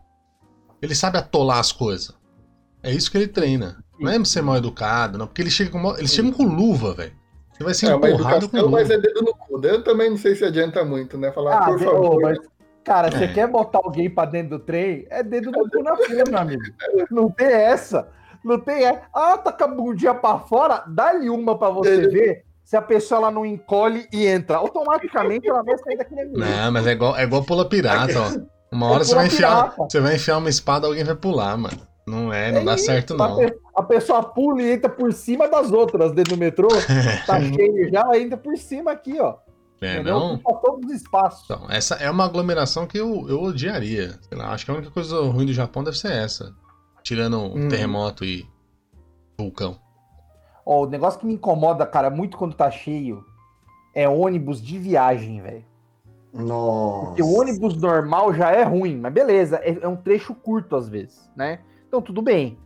Ele sabe atolar as coisas. É isso que ele treina. Não é ser mal educado, não, porque ele chega com, eles chegam com luva, velho. Você vai ser É uma empurrado com luva. mas é dedo no cu. Eu também não sei se adianta muito, né? Falar, Ah, por ve- favor. mas, cara, você É. quer botar alguém pra dentro do trem? É dedo no cu na fila, meu amigo. Não tem essa. Não tem essa. Ah, tá com a bundinha pra fora? Dá-lhe uma pra você Ele- ver se a pessoa ela não encolhe e entra. Automaticamente ela vai sair daquele ambiente. Não, mas é igual, é igual pula pirata, ó. Uma hora É você vai enfiar, pirata. você vai enfiar uma espada, alguém vai pular, mano. Não é, não dá isso, certo não. A pessoa pula e entra por cima das outras dentro do metrô. Tá cheio já, entra por cima aqui, ó. É, entendeu? não? Ocupa todos os espaços. Então, essa é uma aglomeração que eu, eu odiaria. Lá, acho que a única coisa ruim do Japão deve ser essa. Tirando um Hum. terremoto e vulcão. Ó, o negócio que me incomoda, cara, muito quando tá cheio é ônibus de viagem, velho. Nossa. Porque o ônibus normal já é ruim, mas beleza, é, é um trecho curto às vezes, né? Então tudo bem.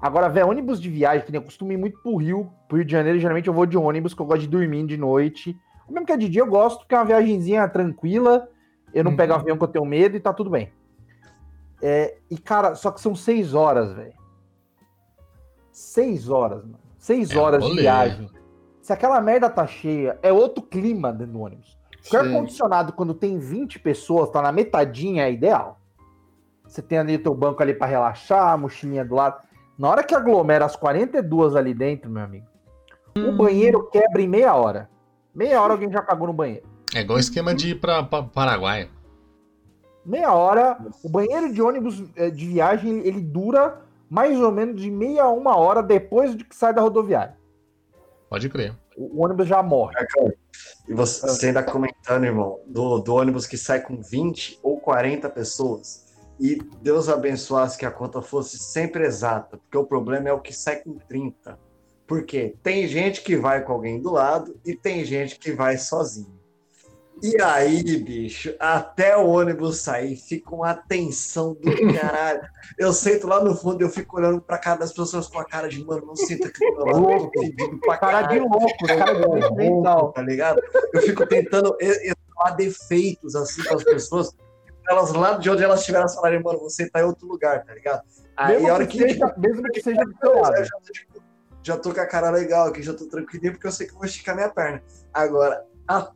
Agora, velho, ônibus de viagem, que nem eu costumo ir muito pro Rio, pro Rio de Janeiro, geralmente eu vou de ônibus, que eu gosto de dormir de noite. Mesmo que é de dia, eu gosto, porque é uma viagenzinha tranquila, eu não Uhum. pego avião que eu tenho medo e tá tudo bem. É, e, cara, só que são seis horas, velho. Seis horas, mano. Seis É horas de viagem. Se aquela merda tá cheia, é outro clima dentro do ônibus. Porque o ar-condicionado, quando tem 20 pessoas, tá na metadinha, é ideal. Você tem ali o teu banco ali pra relaxar, a mochilinha do lado. Na hora que aglomera as 42 ali dentro, meu amigo, o banheiro quebra em meia hora. Meia hora alguém já cagou no banheiro. É igual esquema de ir pra, pra Paraguai. Meia hora, o banheiro de ônibus eh, de viagem, ele- ele dura mais ou menos de meia a uma hora depois de que sai da rodoviária. Pode crer. O ônibus já morre. E você, você ainda comentando, irmão, do, do ônibus que sai com 20 ou 40 pessoas. e Deus abençoasse que a conta fosse sempre exata, porque o problema é o que sai com 30. Porque tem gente que vai com alguém do lado e tem gente que vai sozinho. E aí, bicho, até o ônibus sair, fica uma tensão do caralho. Eu sento lá no fundo e eu fico olhando pra cara das pessoas com a cara de, mano, não sinta que eu tô Louco. pedindo pra Cara de louco, cara de louco, mental. tá ligado? Eu fico tentando e- e- falar defeitos assim para as pessoas, elas lá de onde elas estiveram falarem, mano, você tá em outro lugar, tá ligado? Aí Mesmo a hora que que, seja- mesmo que seja do seu lado. eu já, tô, tipo, já tô com a cara legal aqui, já tô tranquilinho, porque eu sei que eu vou esticar minha perna. Agora, até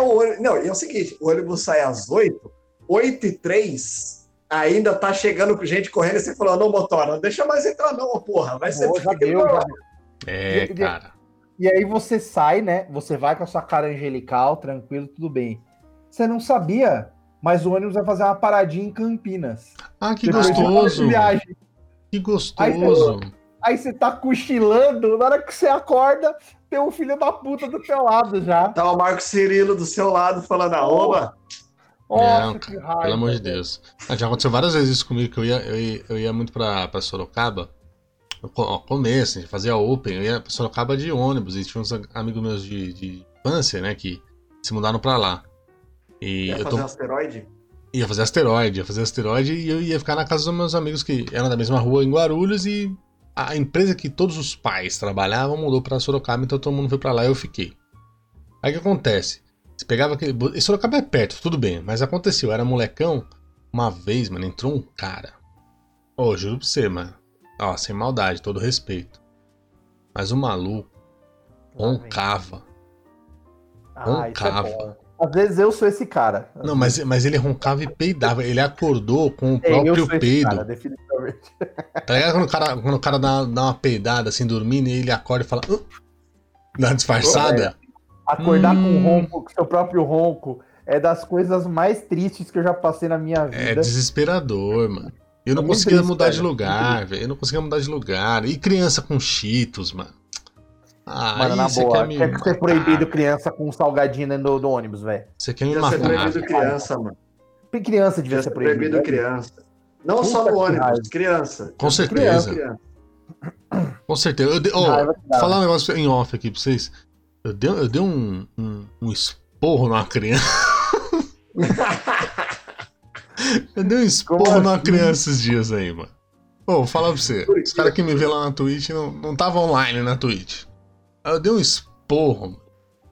o ônibus. Não, e é o seguinte: o ônibus sai às 8, 8 e 3, ainda tá chegando com gente correndo e você falou: não, motora, não deixa mais entrar, não, porra. Vai ser Pô, já deu, já deu. É, E- e- cara. E aí você sai, né? Você vai com a sua cara angelical, tranquilo, tudo bem. Você não sabia, mas o ônibus vai fazer uma paradinha em Campinas. Ah, que Depois gostoso. viagem. Que gostoso. Aí você tá cochilando, na hora que você acorda, tem um filho da puta do teu lado já. Tá o Marco Cirilo do seu lado falando, arroba. Nossa, Não, que raiva. Pelo amor de. Deus. Ah, já aconteceu várias vezes isso comigo, que eu ia, eu ia, eu ia muito pra, pra Sorocaba. Ó, começo, a gente fazia Open, eu ia pra Sorocaba de ônibus, e tinha uns a- amigos meus de, de infância, né, que se mudaram pra lá. E Quer eu fazer tô, um asteroide? ia fazer asteroide, ia fazer asteroide, e eu ia ficar na casa dos meus amigos que eram da mesma rua em Guarulhos, e a empresa que todos os pais trabalhavam mudou pra Sorocaba, então todo mundo foi pra lá e eu fiquei. Aí o que acontece? Você pegava aquele. E Sorocaba é perto, tudo bem, mas aconteceu, eu era molecão, uma vez, mano, entrou um cara. Ô, juro pra você, mano. Ó, sem maldade, todo respeito. Mas o maluco roncava. Ah, é roncava. Às vezes eu sou esse cara. Não, mas, mas ele roncava e peidava. Ele acordou com o É, próprio peido. cara, definitivamente. Tá ligado quando o cara, quando o cara dá, dá uma peidada assim, dormindo, e ele acorda e fala. "Hã?" Dá uma disfarçada? Acordar com Hum. ronco, com seu próprio ronco, é das coisas mais tristes que eu já passei na minha É vida. desesperador, mano. Eu não É conseguia triste, mudar de lugar, velho. Eu não conseguia mudar de lugar. E criança com cheetos, mano. Ah, Mano, na você boa, quer me quer que ser matar, proibido criança com um salgadinho dentro do, ônibus, velho. Você quer me ser matar. proibido velho. criança, mano. Criança devia ser ser proibido. proibido né? criança. Não Puta só no ônibus, raiva. criança. Com certeza. Criança. Com certeza. Eu Raiva que dá. falar um negócio em off aqui pra vocês. Eu dei, eu dei um, um, um esporro numa criança. eu dei um esporro Como numa assim? criança esses dias aí, mano. Pô, vou falar pra você. Os caras que me vê lá na Twitch não, não tava online na Twitch. Aí eu dei um esporro, mano.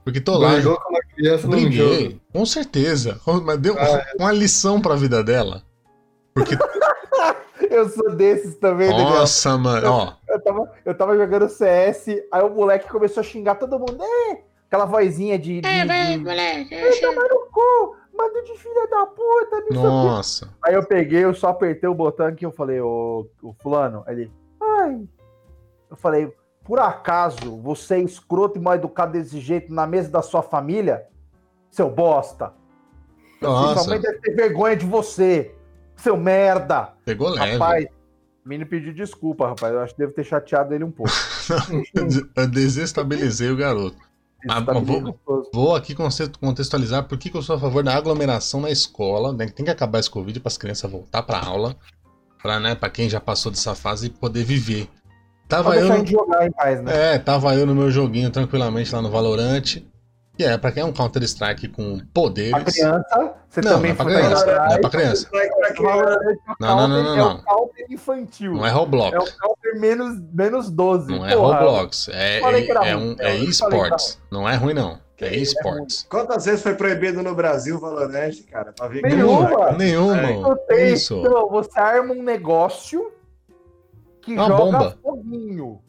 Porque tô lá. Brigou com uma criança num jogo. Briguei, com certeza. Mas deu Ah, uma lição pra vida dela. Porque, Eu sou desses também, Daniel. nossa, mano, ó. Eu tava, eu tava jogando CS, aí o moleque começou a xingar todo mundo. É, aquela vozinha de. de, É, vai, de moleque. "Vai tomar no cu, manda de filha da puta, não sei o quê." Nossa. Aí eu peguei, eu só apertei o botão aqui, eu falei, ô, o fulano, aí ele, ai. Eu falei, por acaso você é escroto e mal educado desse jeito na mesa da sua família? Seu bosta. Sua Nossa. mãe deve ter vergonha de você, seu merda. Pegou leve. Rapaz, o menino pediu desculpa, rapaz. Eu acho que devo ter chateado ele um pouco. Eu desestabilizei o garoto. Ah, vou-. Vou aqui contextualizar por que que eu sou a favor da aglomeração na escola. né? Tem que acabar esse Covid para as crianças voltar para aula. Para né, pra quem já passou dessa fase poder viver. Tava eu, no, gente jogar em paz, né? é, tava eu no meu joguinho tranquilamente lá no Valorant. Que é, pra quem é um Counter-Strike com poderes. A criança, você Não, também não é pra foi criança. Não é pra criança. Pra é Não, não, não, counter- não, É não. o counter infantil. Não é Roblox. É o counter menos, menos 12. Não é. Roblox. É, é, um, é esports. Não é ruim, não. É esports. Quantas vezes foi proibido no Brasil o Valorant, cara? Pra ver Nenhuma. Nenhuma. Tem. Isso. Então, você arma um negócio que Uma joga bomba. foguinho.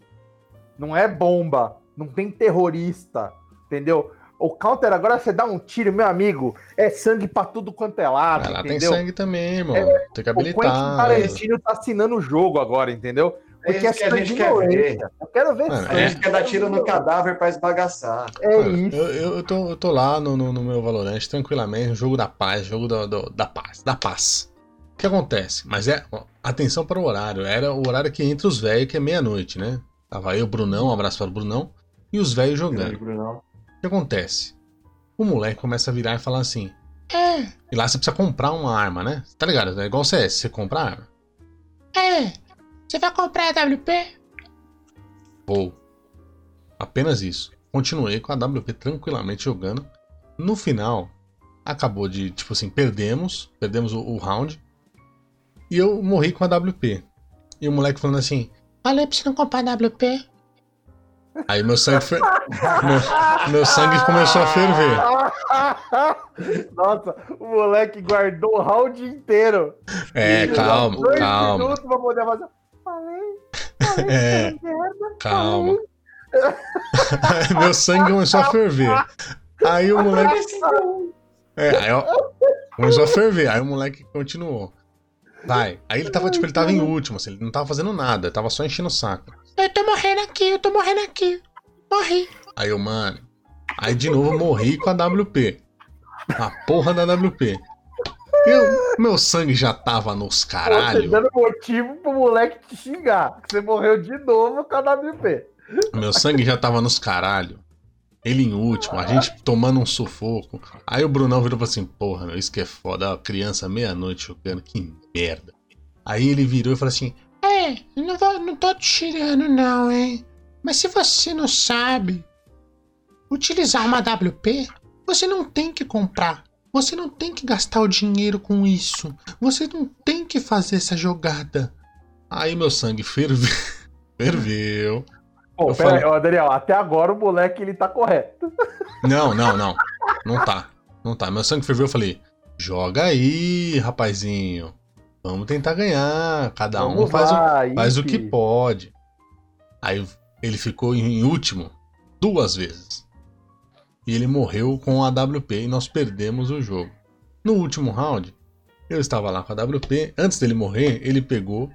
Não é bomba. Não tem terrorista. Entendeu? O counter agora você dá um tiro, meu amigo. É sangue pra tudo quanto é lado. Ah, lá tem entendeu? sangue também, irmão. tem que O Quentin habilitar. Tarantino tá assinando o jogo agora, entendeu? É Porque é isso que a gente quer ver. Eu quero ver Mano, A sangue. gente quer dar tiro no cadáver pra esbagaçar. É Mano, isso. Eu, eu, eu tô, eu tô lá no, no, no meu Valorant, tranquilamente, jogo da paz, jogo do, do- da paz, da paz. O que acontece? Mas é, ó, atenção para o horário, era o horário que entra os velhos, que é meia-noite, né? Tava eu, Brunão, um abraço para o Brunão, e os velhos jogando. O que acontece? O moleque começa a virar e falar assim: É. E lá você precisa comprar uma arma, né? Tá ligado? É igual CS, você compra a arma. É. Você vai comprar a WP? Vou. Apenas isso. Continuei com a WP tranquilamente jogando. No final, acabou de, tipo assim, perdemos. Perdemos o, o round. E eu morri com a WP. E o moleque falando assim: Falei pra você não comprar WP. Aí meu sangue, fe... meu, meu sangue começou a ferver. Nossa, o moleque guardou o round inteiro. É, calma, Dois calma. minutos pra poder fazer. Falei, falei, É, merda, calma. meu sangue começou a ferver. Aí o moleque. É, aí ó, começou a ferver. Aí o moleque continuou. Vai. Aí ele tava, tipo, ele tava em último, assim, ele não tava fazendo nada, tava só enchendo o saco. Eu tô morrendo aqui, eu tô morrendo aqui. Morri. Aí eu, mano. Aí de novo eu morri com a WP. A porra da WP. Eu, meu sangue já tava nos Você caralho. dando motivo pro moleque te xingar. que Você morreu de novo com a WP. Meu sangue já tava nos caralho. Ele em último, a gente tomando um sufoco. Aí o Brunão virou assim: Porra, meu, isso que é foda. A criança meia-noite jogando, que merda. Aí ele virou e falou assim: É, não, vou, não tô te tirando, não, hein? Mas se você não sabe utilizar uma WP, você não tem que comprar. Você não tem que gastar o dinheiro com isso. Você não tem que fazer essa jogada. Aí meu sangue ferveu. ferveu. Pô, Eu pera falei- aí, ó, Daniel, até agora o moleque ele tá correto. Não, não, não. Não tá. Não tá. Meu sangue ferveu, eu falei: joga aí, rapazinho. Vamos tentar ganhar. Cada um Vamos faz, o, lá, faz o que pode. Aí ele ficou em último duas vezes. E ele morreu com a WP e nós perdemos o jogo. No último round, eu estava lá com a WP. Antes dele morrer, ele pegou.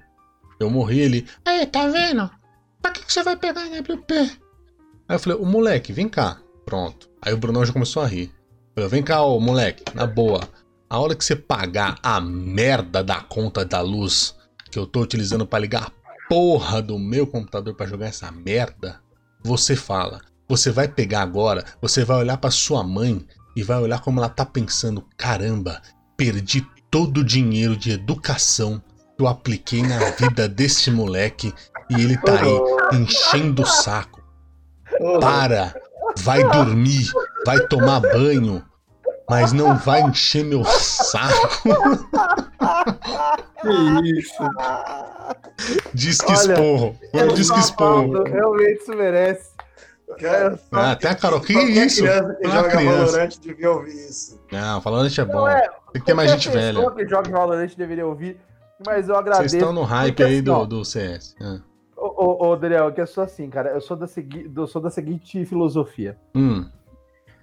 Eu morri, ele. Aí, tá vendo? Pra que, que você vai pegar a WP? Aí eu falei, o moleque, vem cá. Pronto. Aí o Brunão já começou a rir. Falei, vem cá, ô moleque, na boa. A hora que você pagar a merda da conta da luz que eu tô utilizando pra ligar a porra do meu computador pra jogar essa merda, você fala. Você vai pegar agora, você vai olhar pra sua mãe e vai olhar como ela tá pensando: caramba, perdi todo o dinheiro de educação que eu apliquei na vida desse moleque e ele tá aí enchendo o saco. Para, vai dormir, vai tomar banho, mas não vai encher meu saco. que isso? Disque Olha, esporro. Foi um disque esporro. Safado, Realmente isso merece. Cara, Ah, até a Carol, que isso? criança que Uma joga criança. Valorant devia ouvir isso. Não, falando é bom. Não é, Tem que ter mais gente velha. que joga Valorant deveria ouvir, mas eu agradeço. Vocês estão no hype aí do, do CS. Ah. Ô, ô, ô, Daniel, que eu sou assim, cara. Eu sou da, segui... eu sou da seguinte filosofia. Hum.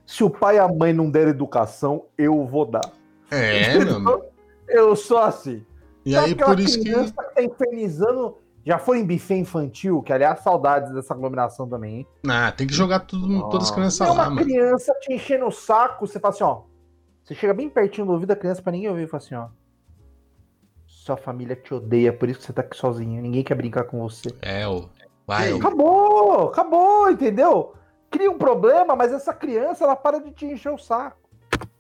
Se o pai e a mãe não deram educação, eu vou dar. É, meu amigo. Eu sou assim. E Sabe aí, por isso que. criança que tá infernizando. Já foi em buffet infantil, que aliás, saudades dessa aglomeração também, hein? Ah, tem que jogar tudo, todas as crianças lá, uma mano. criança te enchendo o saco, você fala assim, ó. Você chega bem pertinho do ouvido da criança pra ninguém ouvir e fala assim, ó. Sua família te odeia, por isso que você tá aqui sozinho. Ninguém quer brincar com você. É, o. Vai. Acabou, acabou, entendeu? Cria um problema, mas essa criança, ela para de te encher o saco.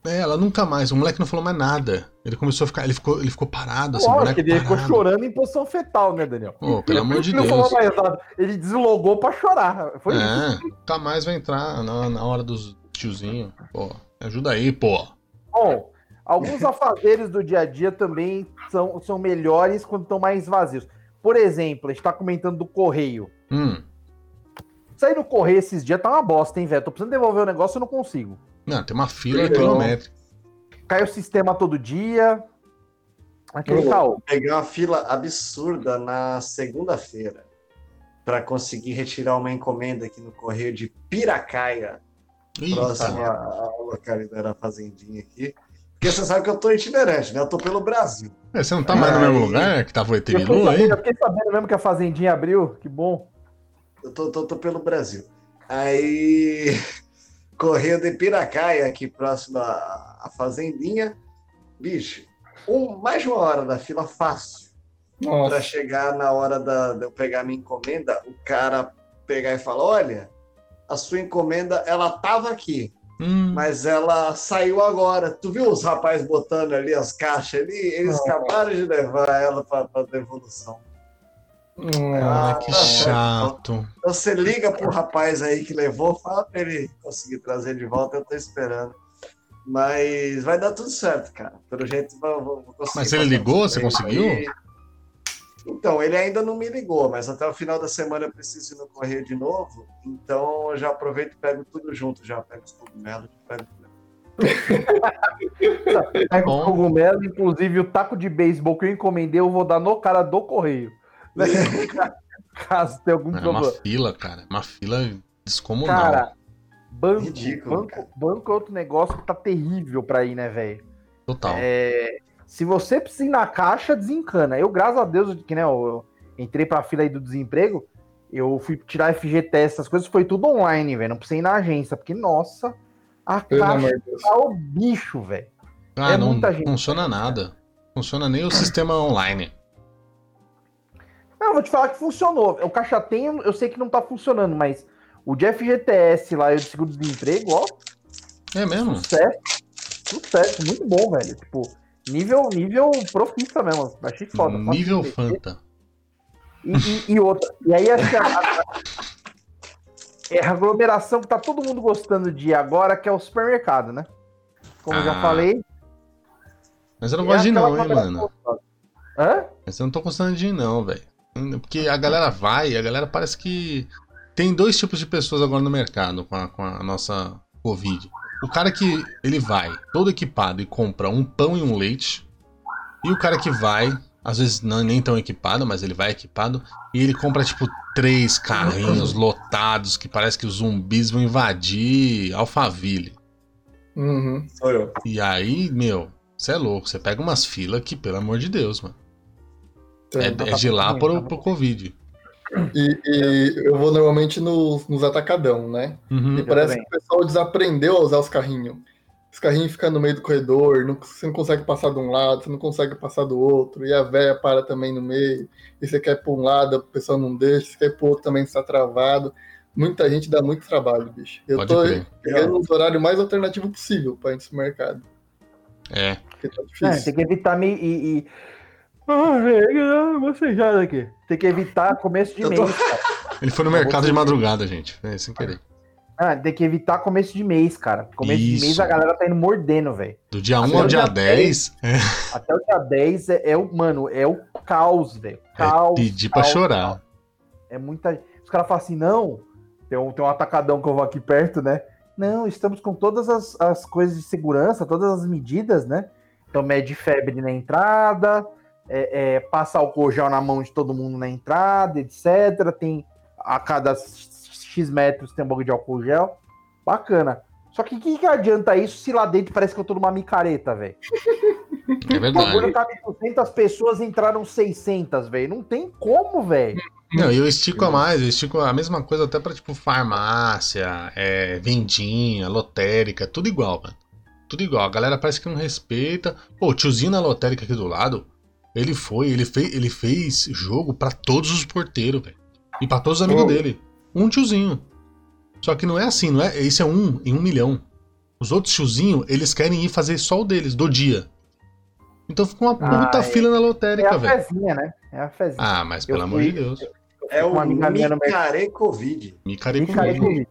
É, ela nunca mais. O moleque não falou mais nada. Ele começou a ficar. Ele ficou, ele ficou parado, assim, Lógico, ele ficou parado. chorando em posição fetal, né, Daniel? Pô, pelo amor de Ele não Deus. falou mais nada. Ele deslogou pra chorar. Foi isso. É, nunca mais vai entrar na, na hora dos tiozinhos. Pô, ajuda aí, pô. Bom, alguns afazeres do dia a dia também são, são melhores quando estão mais vazios. Por exemplo, a gente tá comentando do correio. Hum. Sair no correio esses dias tá uma bosta, hein, velho? Tô precisando devolver o negócio e não consigo. Não, tem uma fila quilométrica. Cai o sistema todo dia. Aquele caô. Peguei uma fila absurda na segunda-feira para conseguir retirar uma encomenda aqui no correio de Piracaia, Ih, próximo à localidade da fazendinha aqui. Porque você sabe que eu tô itinerante, né? Eu tô pelo Brasil. É, você não tá mais no Aí- mesmo lugar que tava o ET Bilu aí? eu fiquei sabendo mesmo que a Fazendinha abriu. Que bom. Eu tô, tô, tô pelo Brasil. Aí, correio de Piracaia, aqui próximo à, à fazendinha. Bicho, um, mais de uma hora da fila fácil. para chegar na hora da, de eu pegar minha encomenda, o cara pegar e falar: olha, a sua encomenda ela tava aqui, Hum, Mas ela saiu agora. Tu viu os rapazes botando ali as caixas ali? Eles Ah. acabaram de levar ela para a devolução. Hum, ah, que tá chato. Então você liga pro rapaz aí que levou, fala pra ele conseguir trazer de volta, eu tô esperando. Mas vai dar tudo certo, cara. Pelo jeito vou, vou conseguir. Mas ele ligou? Você conseguiu? aí. Então, ele ainda não me ligou, mas até o final da semana eu preciso ir no correio de novo. Então eu já aproveito e pego tudo junto, já pego os cogumelos, pego tudo. Pega Bom. o cogumelo, inclusive o taco de beisebol que eu encomendei, eu vou dar no cara do correio. Né? Caso tenha algum É uma problema. fila, cara. Uma fila descomunal. Cara, banco, Ridículo, banco, cara. banco é outro negócio que tá terrível pra ir, né, velho? Total. É, se você precisa ir na caixa, desencana. Eu, graças a Deus, que né, eu, eu entrei pra fila aí do desemprego, eu fui tirar FGTS, essas coisas, foi tudo online, velho. Não precisei ir na agência, porque, nossa, a pelo caixa tá o bicho, velho. Ah, é não gente. funciona nada. Funciona nem o sistema online. Não, eu vou te falar que funcionou. O caixa tem, eu sei que não tá funcionando, mas o de FGTS lá e o de seguro-desemprego, ó, É mesmo? sucesso. Sucesso, muito bom, velho. Tipo, nível, nível profissa mesmo. Achei foda. Nível de Fanta. E, e- e outra. E aí acho que a, a- é a aglomeração que tá todo mundo gostando de agora, que é o supermercado, né? Como eu já Ah, falei. Mas eu não é gosto de ir não, hein, mano. gostosa. Hã? Mas eu não tô gostando de ir não, velho. Porque a galera vai, a galera parece que... Tem dois tipos de pessoas agora no mercado com a, com a nossa Covid. O cara que ele vai todo equipado e compra um pão e um leite. E o cara que vai, às vezes não nem tão equipado, mas ele vai equipado. E ele compra, tipo, três carrinhos lotados que parece que os zumbis vão invadir Alphaville. Uhum. Sou eu. E aí, meu, você é louco. Você pega umas filas que, pelo amor de Deus, mano. É, Então, é de lá pro, pro Covid. E, e eu vou normalmente nos, nos atacadão, né? Uhum. E parece que o pessoal desaprendeu a usar os carrinhos. Os carrinhos ficam no meio do corredor, não- você não consegue passar de um lado, você não consegue passar do outro, e a véia para também no meio, e você quer ir para um lado, a pessoa não deixa, você quer ir para outro também está travado. Muita gente dá muito trabalho, bicho. Eu Pode tô pegando os horários mais alternativos possível para ir nesse mercado, É. porque tá É, difícil. tem que evitar me. E, e... Ah, velho, você já aqui. Tem que evitar começo de mês, cara. Ele foi no mercado de madrugada, gente. É, sem querer. Ah, tem que evitar começo de mês, cara. Começo de mês Isso. a galera tá indo mordendo, velho. Do dia 1 Até ao dia dia 10, é, Até o dia 10 é, é o. Mano, é o caos, velho. é Caos. pedir pra caos, chorar. caos. É muita. Os caras falam assim, não. Tem um, tem um atacadão que eu vou aqui perto, né? Não, estamos com todas as, as coisas de segurança, todas as medidas, né? Então, mede febre na entrada, é, é, passa álcool gel na mão de todo mundo na entrada, etc. Tem a cada X metros tem um bagulho de álcool gel. Bacana. Só que o que, que adianta isso se lá dentro parece que eu tô numa micareta, velho? É O verdade. cabe 200 pessoas, entraram 600, velho. Não tem como, velho. Não, eu estico a mais, eu estico a mesma coisa até pra, tipo, farmácia, é, vendinha, lotérica, tudo igual, mano. Tudo igual. A galera parece que não respeita. Pô, o tiozinho na lotérica aqui do lado, ele foi, ele fez, ele fez jogo pra todos os porteiros, velho. E pra todos os amigos Oh. dele. Um tiozinho. Só que não é assim, não é? Esse é um em um milhão. Os outros tiozinhos, eles querem ir fazer só o deles, do dia. Então fica uma Ah, puta é. fila na É lotérica, a velho. fezinha, né? É a fezinha. Ah, mas pelo Eu amor fui- de Deus. É o Micare Covid. Comigo.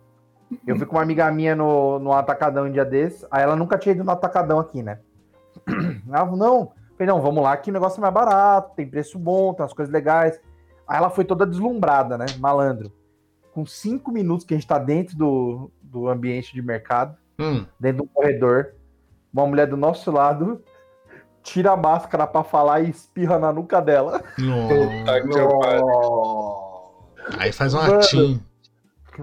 Eu fui com uma amiga minha no, no Atacadão um dia desses. Aí ela nunca tinha ido no Atacadão aqui, né? Ela falou, não. Falei, não, vamos lá que o negócio é mais barato, tem preço bom, tem umas coisas legais. Aí ela foi toda deslumbrada, né? Malandro. Com cinco minutos que a gente tá dentro do, do ambiente de mercado, Hum, dentro do corredor, uma mulher do nosso lado tira a máscara pra falar e espirra na nuca dela. Puta que. Nossa. Aí faz um Mano. atim.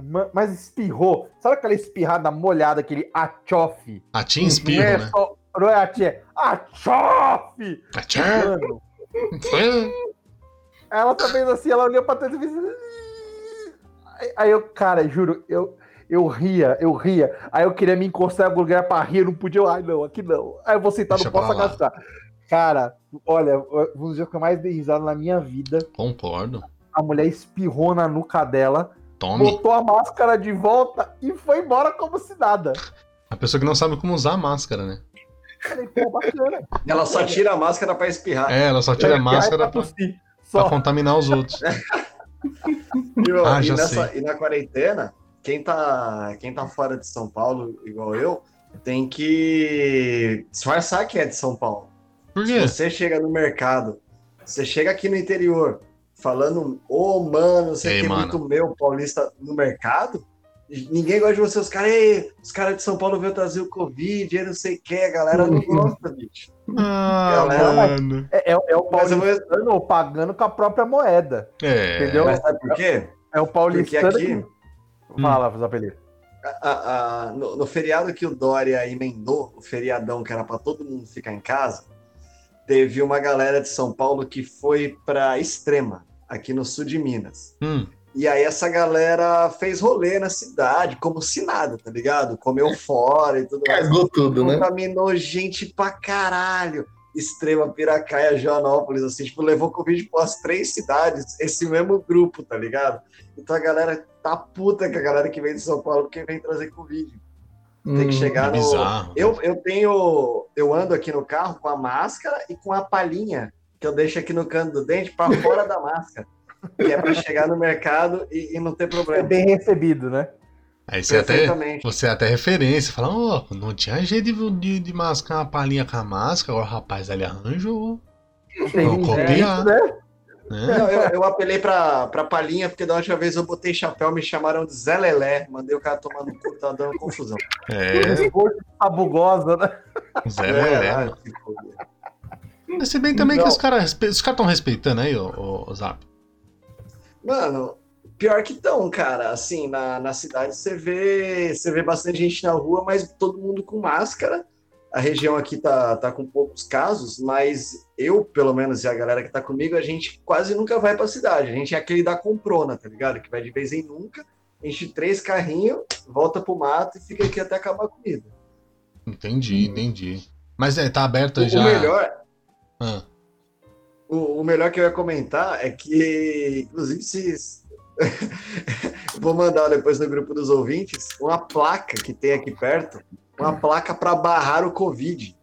Ma- Mas espirrou. Sabe aquela espirrada molhada, aquele achofe? Atim espirro, é né? só- Não é é achofe! Atim. Mano, ela tá vendo assim, ela olhou pra trás e fez... Aí- Aí eu, cara, juro, eu, eu ria, eu ria. Aí eu queria me encostar em algum lugar pra rir, eu não podia. Ai, não, aqui não. Aí eu vou sentar, Deixa não posso agachar. Cara, olha, um dos dias que eu mais dei risada na minha vida, Concordo. a mulher espirrou na nuca dela, Tome. botou a máscara de volta e foi embora como se nada. A pessoa que não sabe como usar a máscara, né? Falei, pô, bacana. Ela só tira a máscara pra espirrar. É, ela só tira a máscara Aí, pra, tossir. pra Só. contaminar os outros. E, ó, Ah, e já nessa- e na quarentena, quem tá, quem tá fora de São Paulo, igual eu, tem que disfarçar que é de São Paulo. Por Se quê? você chega no mercado, você chega aqui no interior falando, ô mano, não sei Ei, o que, mano. muito meu, paulista no mercado, ninguém gosta de você, os caras, "Ei, os caras de São Paulo veio trazer o Covid, e não sei o que, a galera não gosta, bicho. Ah, Galera, mano. É, é, é o eu paulistano vou- pagando com a própria moeda. É. Entendeu? Mas sabe por quê? É o paulistano Porque aqui- que... Fala, Zapelli. A- a- no, no feriado que o Dória emendou, o feriadão que era para todo mundo ficar em casa, teve uma galera de São Paulo que foi para Extrema, aqui no sul de Minas. Hum, E aí essa galera fez rolê na cidade, como se nada, tá ligado? Comeu fora e tudo mais. Cagou tudo, né? Contaminou gente pra caralho. Extrema, Piracaia, Joanópolis, assim, tipo, levou Covid para as três cidades, esse mesmo grupo, tá ligado? Então a galera tá puta com a galera que vem de São Paulo porque vem trazer Covid. Tem que Hum, chegar no. bizarro. Eu, eu tenho. Eu ando aqui no carro com a máscara e com a palhinha que eu deixo aqui no canto do dente para fora da máscara. Que é para chegar no mercado e, e não ter É problema. bem recebido, né? Aí você até, você é até referência. Fala, ó, não tinha jeito de, de, de mascar uma palhinha com a máscara. Agora o rapaz ali arranjou. Gente, copiar. né? Né? Não, eu, eu apelei pra, pra palhinha, porque da última vez eu botei chapéu, me chamaram de Zé Lelé. Mandei o cara tomar no cu, tá dando confusão. É, sabugosa, né? Zé Lelé. ah, mano. se bem também que Não. os caras os caras estão respeitando aí, o, o, Zap. Mano, pior que tão, cara. Assim, na, na cidade você vê, você vê bastante gente na rua, mas todo mundo com máscara. A região aqui tá, tá com poucos casos, mas eu, pelo menos, e a galera que tá comigo, a gente quase nunca vai pra cidade. A gente é aquele da comprona, tá ligado? Que vai de vez em nunca, enche três carrinhos, volta pro mato e fica aqui até acabar a comida. Entendi, entendi. Mas é, tá aberto já. o melhor, Ah, O, o melhor que eu ia comentar é que, inclusive, se. Vou mandar depois no grupo dos ouvintes uma placa que tem aqui perto, uma placa para barrar o Covid.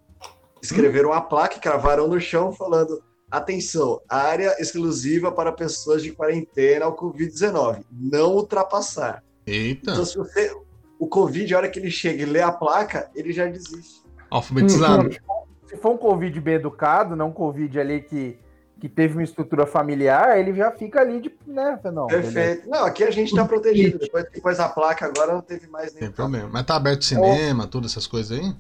Escreveram uma placa e cravaram no chão falando: atenção, área exclusiva para pessoas de quarentena ao Covid-19, não ultrapassar. eita, Então, se você. O Covid, a hora que ele chega e lê a placa, ele já desiste. alfabetizado. Se for um Covid bem educado, não um Covid ali que, que teve uma estrutura familiar, ele já fica ali de. Né? Não, beleza. Perfeito. Não, aqui a gente tá protegido. Depois que pôs a placa, agora não teve mais Tem nenhum. problema. Mas tá aberto cinema, todas essas coisas aí?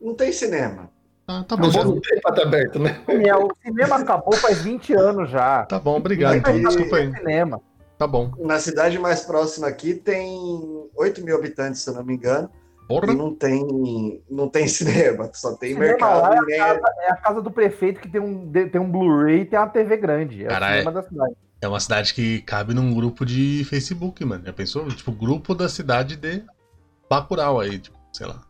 Não tem cinema. Tá, tá bom. Mas já não tem pra estar aberto, né? O cinema acabou faz 20 anos já. Tá bom, obrigado. Então, Aí- desculpa aí. Cinema. Tá bom. Na cidade mais próxima aqui tem 8 mil habitantes, se eu não me engano, Porra. e não tem, não tem cinema, só tem Cinema mercado. lá e nem- É a casa do prefeito que tem um, tem um Blu-ray e tem uma TV grande. É Caralho. o cinema da cidade. É uma cidade que cabe num grupo de Facebook, mano. Já pensou? Tipo, grupo da cidade de Bacurau aí, tipo, sei lá.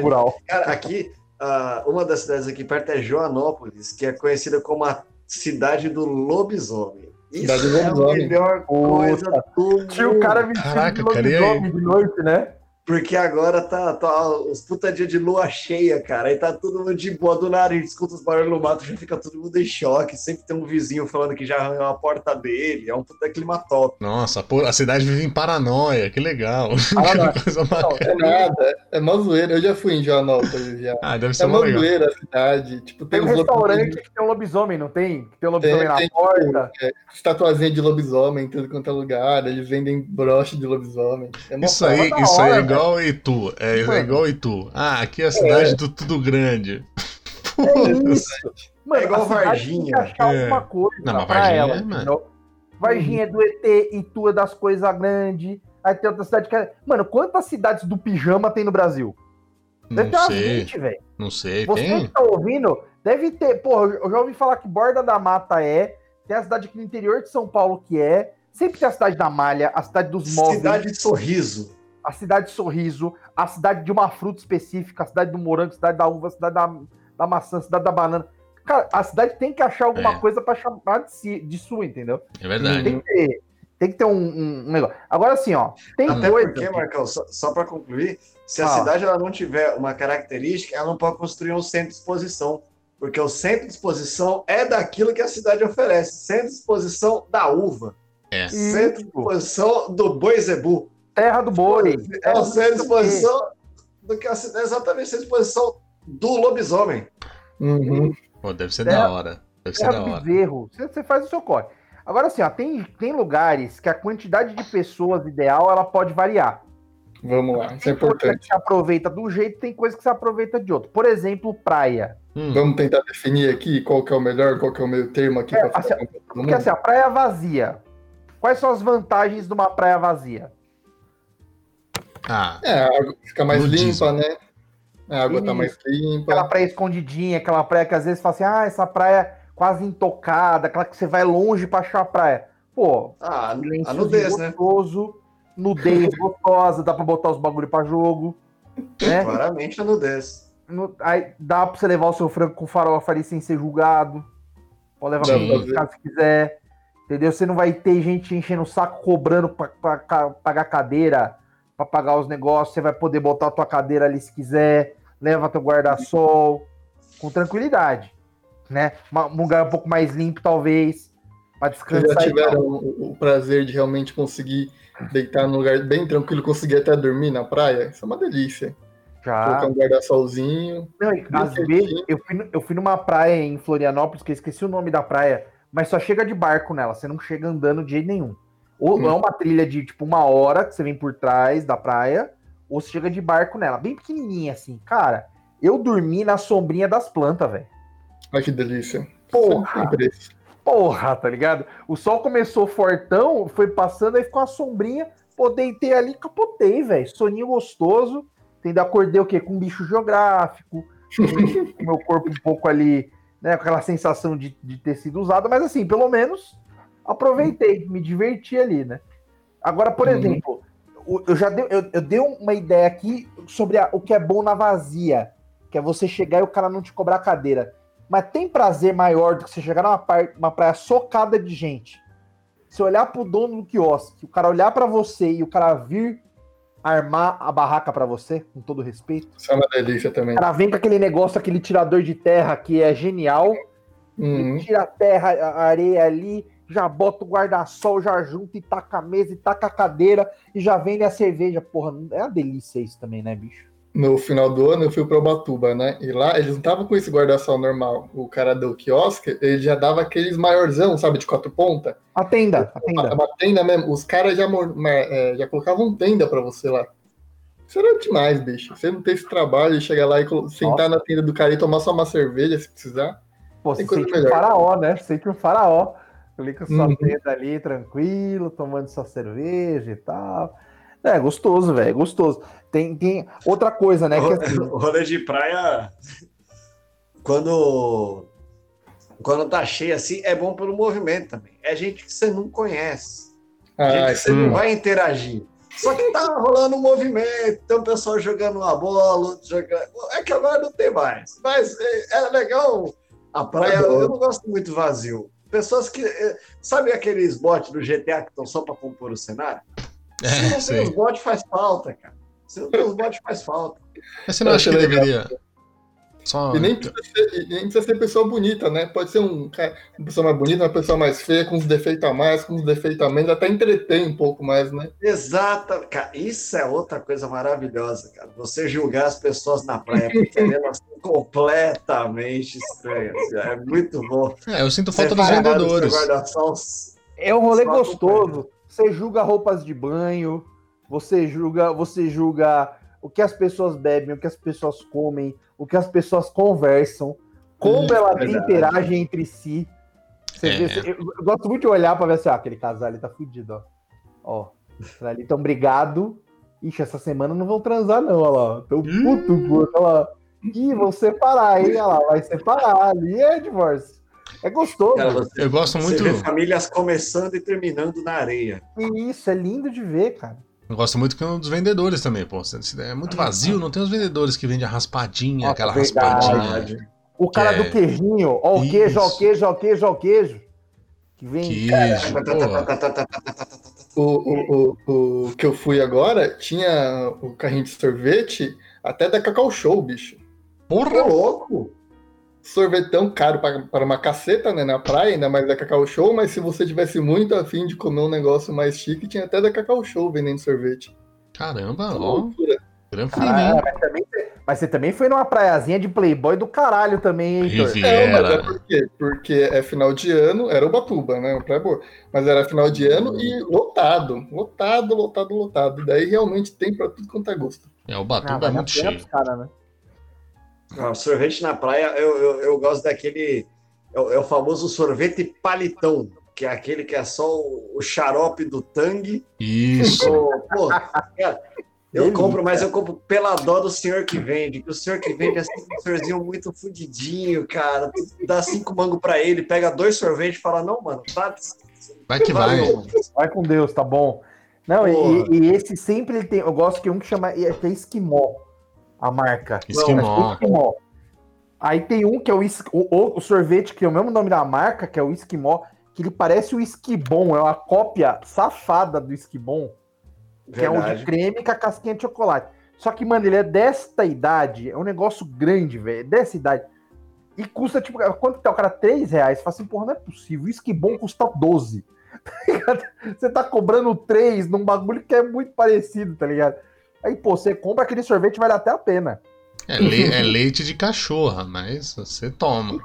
Rural. Cara, aqui, ah, uma das cidades aqui perto é Joanópolis, que é conhecida como a cidade do lobisomem. Isso Cidade do é a lobisomem. melhor coisa do Tinha o mundo. cara vestido Caraca, de cara, lobisomem de noite, né? Porque agora tá, tá os puta dia de lua cheia, cara. Aí tá todo mundo de boa do nada, a gente escuta os barulhos no mato, já fica todo mundo em choque. Sempre tem um vizinho falando que já arranhou a porta dele. É um puta clima top. Nossa, a cidade vive em paranoia, que legal. Coisa bacana. É nada, é mó zoeira. Eu já fui em Joanópolis já. Ah, deve ser É mó legal. zoeira a cidade. Tipo, Tem tem, um restaurante que tem um lobisomem, não tem? Que tem um lobisomem Tem, na tem, porta. Estatuazinha de lobisomem em tudo quanto é lugar. Eles vendem broche de lobisomem. É Isso aí, isso aí é hora, igual Itu. É, é Mano. igual Itu. Ah, aqui é a cidade do tudo grande. É isso. Mano, É igual Varginha. Tem que achar É. alguma coisa Não, mas Varginha ela. é, mano. Varginha é do ET, Itu é das coisas grandes. Aí tem outra cidade que é. Mano, quantas cidades do pijama tem no Brasil? Deve ter Não umas sei, 20, velho. não sei. Você Tem? que tá ouvindo, deve ter. Porra, eu já ouvi falar que Borda da Mata é. Tem a cidade aqui no interior de São Paulo que é. Sempre tem a cidade da Malha, a cidade dos móveis, Cidade de sorriso. A cidade de Sorriso, a cidade de uma fruta específica, a cidade do morango, a cidade da uva, a cidade da, da maçã, a cidade da banana. Cara, a cidade tem que achar alguma É. coisa pra chamar de, si, de sua, entendeu? É verdade. Tem que ter, tem que ter um, um- um negócio. Agora, assim, ó, tem Até coisa. porque, Marcão, só, só para concluir, Se a cidade ela não tiver uma característica, ela não pode construir um centro de exposição. Porque o centro de exposição é daquilo que a cidade oferece. Centro de exposição da uva. É. Centro de exposição do boi zebu. Terra do boi. É o do exposição do que a cidade. Exatamente, centro de exposição do lobisomem. Uhum. Pô, deve ser Terra- da hora. Deve ser da hora. bezerro. Você, você faz o seu corre. Agora, assim, ó, tem, tem lugares que a quantidade de pessoas ideal ela pode variar. Vamos lá, isso é Tem coisa que importante. se aproveita de um jeito, tem coisa que se aproveita de outro. Por exemplo, praia. Hum, Vamos tentar definir aqui qual que é o melhor, qual que é o meio termo aqui É, para assim, Porque assim, a praia vazia. Quais são as vantagens de uma praia vazia? Ah, É, a água fica mais limpa, né? A água tá Isso. mais Aquela limpa. praia escondidinha, aquela praia que às vezes fala assim, ah, essa praia quase intocada, aquela que você vai longe pra achar a praia. Pô, Ah, a nudez, né? gostoso, nudez gostosa, dá pra botar os bagulho pra jogo, né? Claramente a nudez. No- aí dá pra você levar o seu frango com farofa ali sem ser julgado. Pode levar Dá pra pra caso quiser. Entendeu? Você não vai ter gente enchendo o saco cobrando pra, pra ca- pagar cadeira, pra pagar os negócios. Você vai poder botar a tua cadeira ali se quiser. Leva teu guarda-sol com tranquilidade. Né? Um lugar um pouco mais limpo, talvez. Já descansar. tal. tiveram o, o prazer de realmente conseguir deitar num lugar bem tranquilo, conseguir até dormir na praia? Isso é uma delícia. Já. Colocar um guarda-solzinho. Às vezes eu fui, eu fui numa praia em Florianópolis, que eu esqueci o nome da praia, mas só chega de barco nela, você não chega andando de jeito nenhum. Ou Hum. é uma trilha de tipo uma hora que você vem por trás da praia, ou você chega de barco nela, bem pequenininha assim. Cara, eu dormi na sombrinha das plantas, velho. Olha que delícia. Porra. Porra, tá ligado? O sol começou fortão, foi passando, aí ficou uma sombrinha, pô, deitei ali, capotei, velho. Soninho gostoso, entendeu? Acordei o quê? Com um bicho geográfico, meu corpo um pouco ali, né, com aquela sensação de, de ter sido usado, mas assim, pelo menos aproveitei, me diverti ali, né? Agora, por Uhum. exemplo, eu já dei, eu, eu dei uma ideia aqui sobre a- o que é bom na vazia, que é você chegar e o cara não te cobrar cadeira. Mas tem prazer maior do que você chegar numa par- uma praia socada de gente. Você olhar pro dono do quiosque, o cara olhar pra você e o cara vir armar a barraca pra você, com todo respeito. Isso é uma delícia também. O cara vem com aquele negócio, aquele tirador de terra que é genial. Uhum. Ele tira a terra, a areia ali, já bota o guarda-sol, já junta e taca a mesa e taca a cadeira e já vende a cerveja. Porra, é uma delícia isso também, né, bicho? No final do ano eu fui para Ubatuba, né? E lá eles não estavam com esse guarda-sol normal. O cara do quiosque, ele já dava aqueles maiorzão, sabe, de quatro pontas. A tenda, a Uma, tenda. uma tenda mesmo. Os caras já, é, já colocavam tenda para você lá. Isso era demais, bicho. Você não ter esse trabalho de chegar lá e sentar na tenda do cara e tomar só uma cerveja se precisar. Pô, você tem coisa sente um melhor. faraó, né? Você sente um faraó. Ali com a sua Uhum. tenda ali, tranquilo, tomando sua cerveja e tal. É, gostoso, velho, gostoso. Tem, tem outra coisa, né? Que assim, O rolê de praia, quando, quando tá cheio assim, é bom pelo movimento também. É gente que você não conhece. Ah, gente que você não vai interagir. Só que tá rolando um movimento, tem um pessoal jogando uma bola, outro jogando. É que agora não tem mais. Mas é, é legal. A praia, É eu não gosto muito vazio. Pessoas que. eh, Sabe aqueles bots do GTA que estão só para compor o cenário? Se É, não tem os bots, faz falta, cara. Se não tem os bots, faz falta. Mas você não acha que deveria. Só. E nem precisa, ser, e nem precisa ser pessoa bonita, né? Pode ser um, cara- uma pessoa mais bonita, uma pessoa mais feia, com uns defeitos a mais, com uns defeitos a menos, até entretém um pouco mais, né? Exata, cara, isso é outra coisa maravilhosa, cara. Você julgar as pessoas na praia porque elas são completamente estranhas. cara. É muito bom. É, eu sinto falta dos vendedores. é um rolê gostoso. Você julga roupas de banho, você julga, você julga o que as pessoas bebem, o que as pessoas comem, o que as pessoas conversam, como Isso, elas verdade. interagem entre si. Você É. vê, você- eu, eu gosto muito de olhar pra ver assim, ah, aquele casal ali tá fudido, ó. Ó, ali tão brigado. Ixi, essa semana não vão transar, não, olha lá. Tão puto, puto, olha lá. Ih, vão separar, hein? Olha lá, vai separar. Ali é divórcio. É gostoso. cara, você, Eu gosto muito. você vê famílias começando e terminando na areia. E Isso, é lindo de ver, cara. Eu gosto muito que dos vendedores também, pô. É muito vazio, não tem os vendedores que vendem a raspadinha, Nossa, aquela verdade. raspadinha. O cara É. do queijinho, ó, o queijo, ó, o queijo, ó, o queijo, ó, o queijo. Que vem. Queijo, pô. o, o, o, o que eu fui agora tinha o carrinho de sorvete até da Cacau Show, bicho. Ô, Porra! louco! Sorvetão caro para, para uma caceta, né? Na praia, ainda mais da Cacau Show, mas se você tivesse muito afim de comer um negócio mais chique, tinha até da Cacau Show vendendo sorvete. Caramba, ó. Ah, hein? mas, também, mas você também foi numa praiazinha de playboy do caralho também, hein, Heitor? Não, mas é por quê? Porque é final de ano, era Ubatuba, né? Praia Boa. Mas era final de ano e lotado. Lotado, lotado, lotado. Daí realmente tem pra tudo quanto é gosto. É, o Ah, Batuba é vale a muito pena cheio. caras, né? Ah, sorvete na praia, eu, eu, eu gosto daquele. É o, é o famoso sorvete palitão, que é aquele que é só o, o xarope do tangue. Isso. Pô, pô, cara, eu Delícia. compro, mas eu compro pela dó do senhor que vende, que o senhor que vende é assim, um senhorzinho muito fudidinho, cara. Dá cinco mangos pra ele, pega dois sorvetes e fala: Não, mano, tá. Vai que vai. mano." Vai com Deus, tá bom. Não, e, e esse sempre ele tem. Eu gosto que um que chama. é é Esquimó, a marca. Esquimó. Que é Esquimó. Aí tem um que é o, o, o- sorvete, que é o mesmo nome da marca, que é o Esquimó, que ele parece o Esquibom, é uma cópia safada do Esquibom, que é um de creme com a casquinha de chocolate. Só que, mano, ele é desta idade, é um negócio grande, velho, é dessa idade. E custa, tipo, quanto que tá o cara? 3 reais. Fala assim, porra, não é possível. O Esquibom custa 12. Tá? Você tá cobrando 3 num bagulho que é muito parecido, tá ligado? Aí, pô, você compra aquele sorvete, vale até a pena. É, le- é leite de cachorra, mas você toma.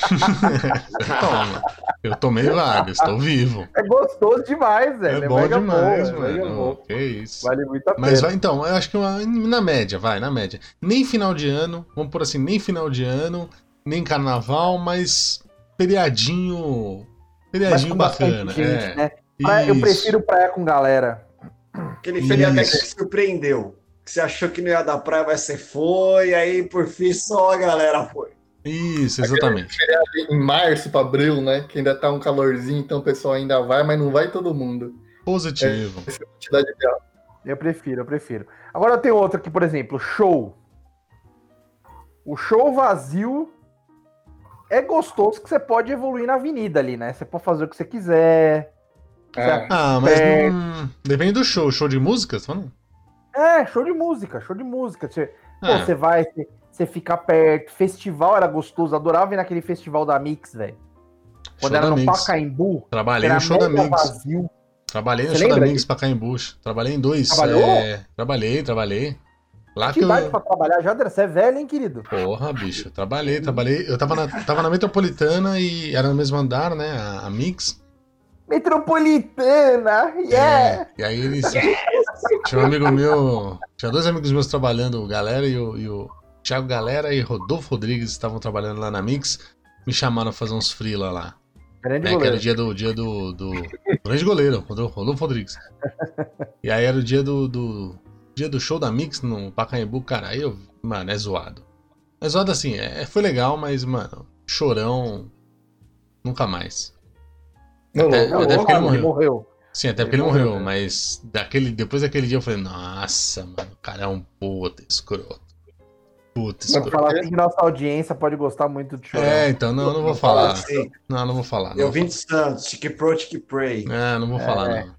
você toma. Eu tomei vários, tô vivo. É gostoso demais, velho. É bom mega demais, bom, é mano. bom. Que isso. Vale muito a pena. Mas vai, então, eu acho que uma- na média, vai, na média. Nem final de ano, vamos por assim, nem final de ano, nem carnaval, mas feriadinho. Mas Feriadinho bastante bacana. gente, é. né? Praia- eu prefiro praia com galera. Aquele feriado que surpreendeu. Que você achou que não ia dar praia, mas você foi, aí por fim só a galera foi. Isso, exatamente. Em março pra abril, né? Que ainda tá um calorzinho, então o pessoal ainda vai, mas não vai todo mundo. Positivo. É ideal. Eu prefiro, eu prefiro. Agora eu tenho outro aqui, por exemplo, show. O show vazio é gostoso que você pode evoluir na avenida ali, né? Você pode fazer o que você quiser. É. Ah, mas É. não... depende do show. Show de música? Você falando? É, show de música, show de música. Você, É. você vai, você, você fica perto. Festival era gostoso, adorava ir naquele festival da Mix, velho. Quando Show era no Mix. Pacaembu, Trabalhei no show da Mix. vazio. Trabalhei no Você show da Mix pra Caimbu. Trabalhei em dois. É, Trabalhei, trabalhei. Lá Que que idade eu... pra trabalhar já, André? Você é velho, hein, querido? Porra, bicho, trabalhei, trabalhei. Eu tava na, tava na metropolitana e era no mesmo andar, né? A, a Mix. Metropolitana, yeah! É, e aí eles. Tinha um amigo meu. Tinha dois amigos meus trabalhando, o Galera e o, e o Thiago Galera e Rodolfo Rodrigues estavam trabalhando lá na Mix. Me chamaram pra fazer uns freela lá. Grande É, que era goleiro. o dia do. Dia do, do grande goleiro, Rodolfo, Rodolfo Rodrigues. E aí era o dia do, do. Dia do show da Mix no Pacaembu, cara. Aí eu. Mano, é zoado. É zoado assim, é, foi legal, mas, mano, chorão. Nunca mais. Não, É, louco. até porque ele morreu. morreu. Sim, até Ele porque ele morreu, morreu, mas daquele, depois daquele dia eu falei, nossa, mano, o cara é um puta escroto. Puta Mas escroto. Falar assim que nossa audiência pode gostar muito de. É, então não, eu não vou falar. Assim, Não, não vou falar. Não, eu vim de Santos, Tique Pro, Tique Pray. É, não vou falar, não.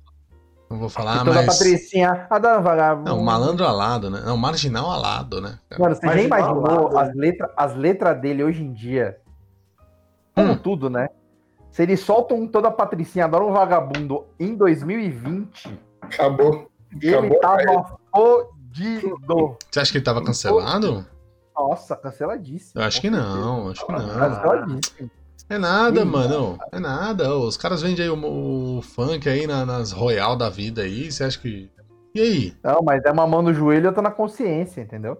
Não vou falar, E toda a mas. Patricinha, a dona vagabundo. Não, malandro alado, né? Não, marginal alado, né? cara? Mano, você já Marginal imaginou alado. as letras as letras dele hoje em dia? Como Hum. tudo, né? Se eles soltam um toda a Patricinha, adora um vagabundo em 2020, Acabou. ele Acabou, tava fodido. Você acha que ele tava cancelado? Nossa, canceladíssimo. Eu acho que não, acho que não. Canceladíssimo. É nada, Ih, mano. É nada. Os caras vendem aí o, o funk aí na- nas Royal da vida aí. Você acha que. E aí? Não, mas é uma mão no joelho e outra na consciência, entendeu?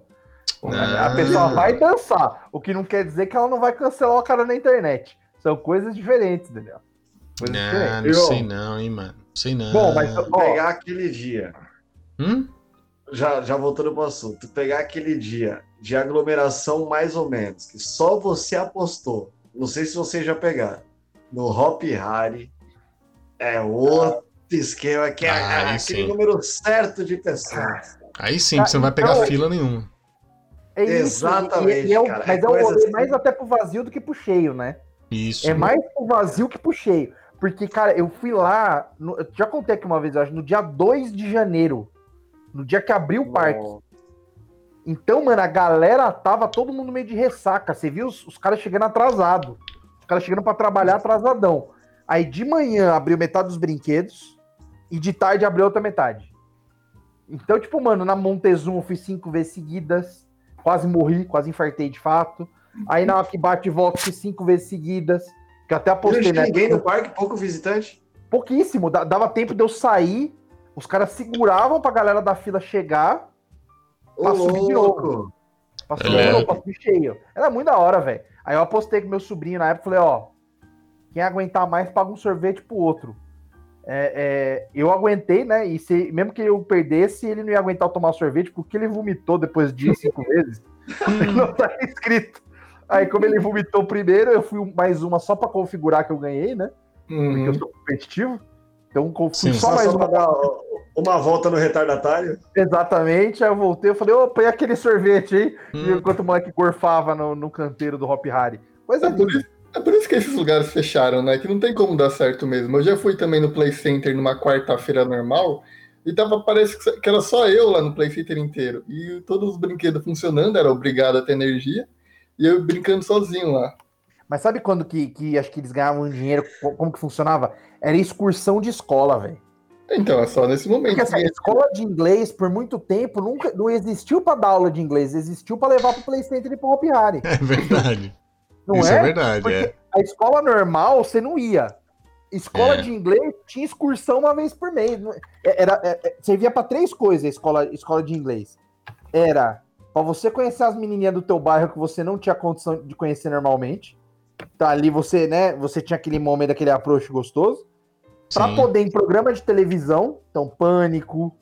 Não. A pessoa vai dançar, o que não quer dizer que ela não vai cancelar o cara na internet. São coisas diferentes, entendeu? Coisas Não, diferentes. não sei não, hein, mano. Não sei não. Bom, mas ó, pegar aquele dia, Hum? já, já voltando pro assunto, tu pegar aquele dia de aglomeração mais ou menos, que só você apostou, não sei se vocês já pegaram, no Hop Harry, é outro esquema, que é Ah, aquele sim. número certo de pessoas. Aí sim, você não vai pegar Então- fila nenhuma. é isso. Exatamente, e- e é o- cara, é mas é, coisa rolê assim. mais até pro vazio do que pro cheio, né? Isso. É mais pro vazio que pro cheio. Porque, cara, eu fui lá, no- eu já contei aqui uma vez, eu acho, no dia 2 de janeiro. No dia que abriu o parque. Então, mano, a galera tava todo mundo meio de ressaca. Você viu os, os caras chegando atrasado. Os caras chegando pra trabalhar atrasadão. Aí de manhã abriu metade dos brinquedos e de tarde abriu outra metade. Então, tipo, mano, na Montezuma eu fui cinco vezes seguidas. Quase morri, quase infartei de fato. Aí na hora que bate e volta fui cinco vezes seguidas. Que eu até apostei, né? ninguém no parque, pouco visitante. Pouquíssimo. da- Dava tempo de eu sair. Os caras seguravam pra galera da fila chegar. Ô, subir de louco. Passou É. é. passou cheio. Era muito da hora, velho. Aí eu apostei com meu sobrinho na época, falei, ó, quem aguentar mais paga um sorvete pro outro. É, é, eu aguentei, né? E se, mesmo que eu perdesse, ele não ia aguentar tomar sorvete, porque ele vomitou depois de cinco vezes. não tá escrito. Aí, como ele vomitou primeiro, eu fui mais uma só pra configurar que eu ganhei, né? Porque Uhum. eu sou competitivo. Então, fui Sim. só mais uma. dar uma volta no retardatário. Exatamente. Aí eu voltei, eu falei, opa, e aquele sorvete aí? E Hum, enquanto o moleque gorfava no, no canteiro do Hop Harry. Coisa É por, linda. isso, é por isso que esses lugares fecharam, né? Que não tem como dar certo mesmo. Eu já fui também no Play Center numa quarta-feira normal e tava, parece que que era só eu lá no Play Center inteiro. E todos os brinquedos funcionando, era obrigado a ter energia. E eu brincando sozinho lá. Mas sabe quando que, que acho que eles ganhavam dinheiro? co- Como que funcionava? Era excursão de escola, velho. Então, é só nesse momento. Porque assim, a escola de inglês, por muito tempo, nunca não existiu pra dar aula de inglês, existiu pra levar pro Play Center e pro Hop Harry. É verdade. Não Isso é? é, verdade, Porque é. a escola normal, você não ia. Escola É. de inglês tinha excursão uma vez por mês. É- Era, é- é- servia pra três coisas a escola, escola de inglês. Era pra você conhecer as menininhas do teu bairro que você não tinha condição de conhecer normalmente. Tá ali você, né? Você tinha aquele momento, aquele approach gostoso. Pra Sim. poder em programa de televisão, então Pânico,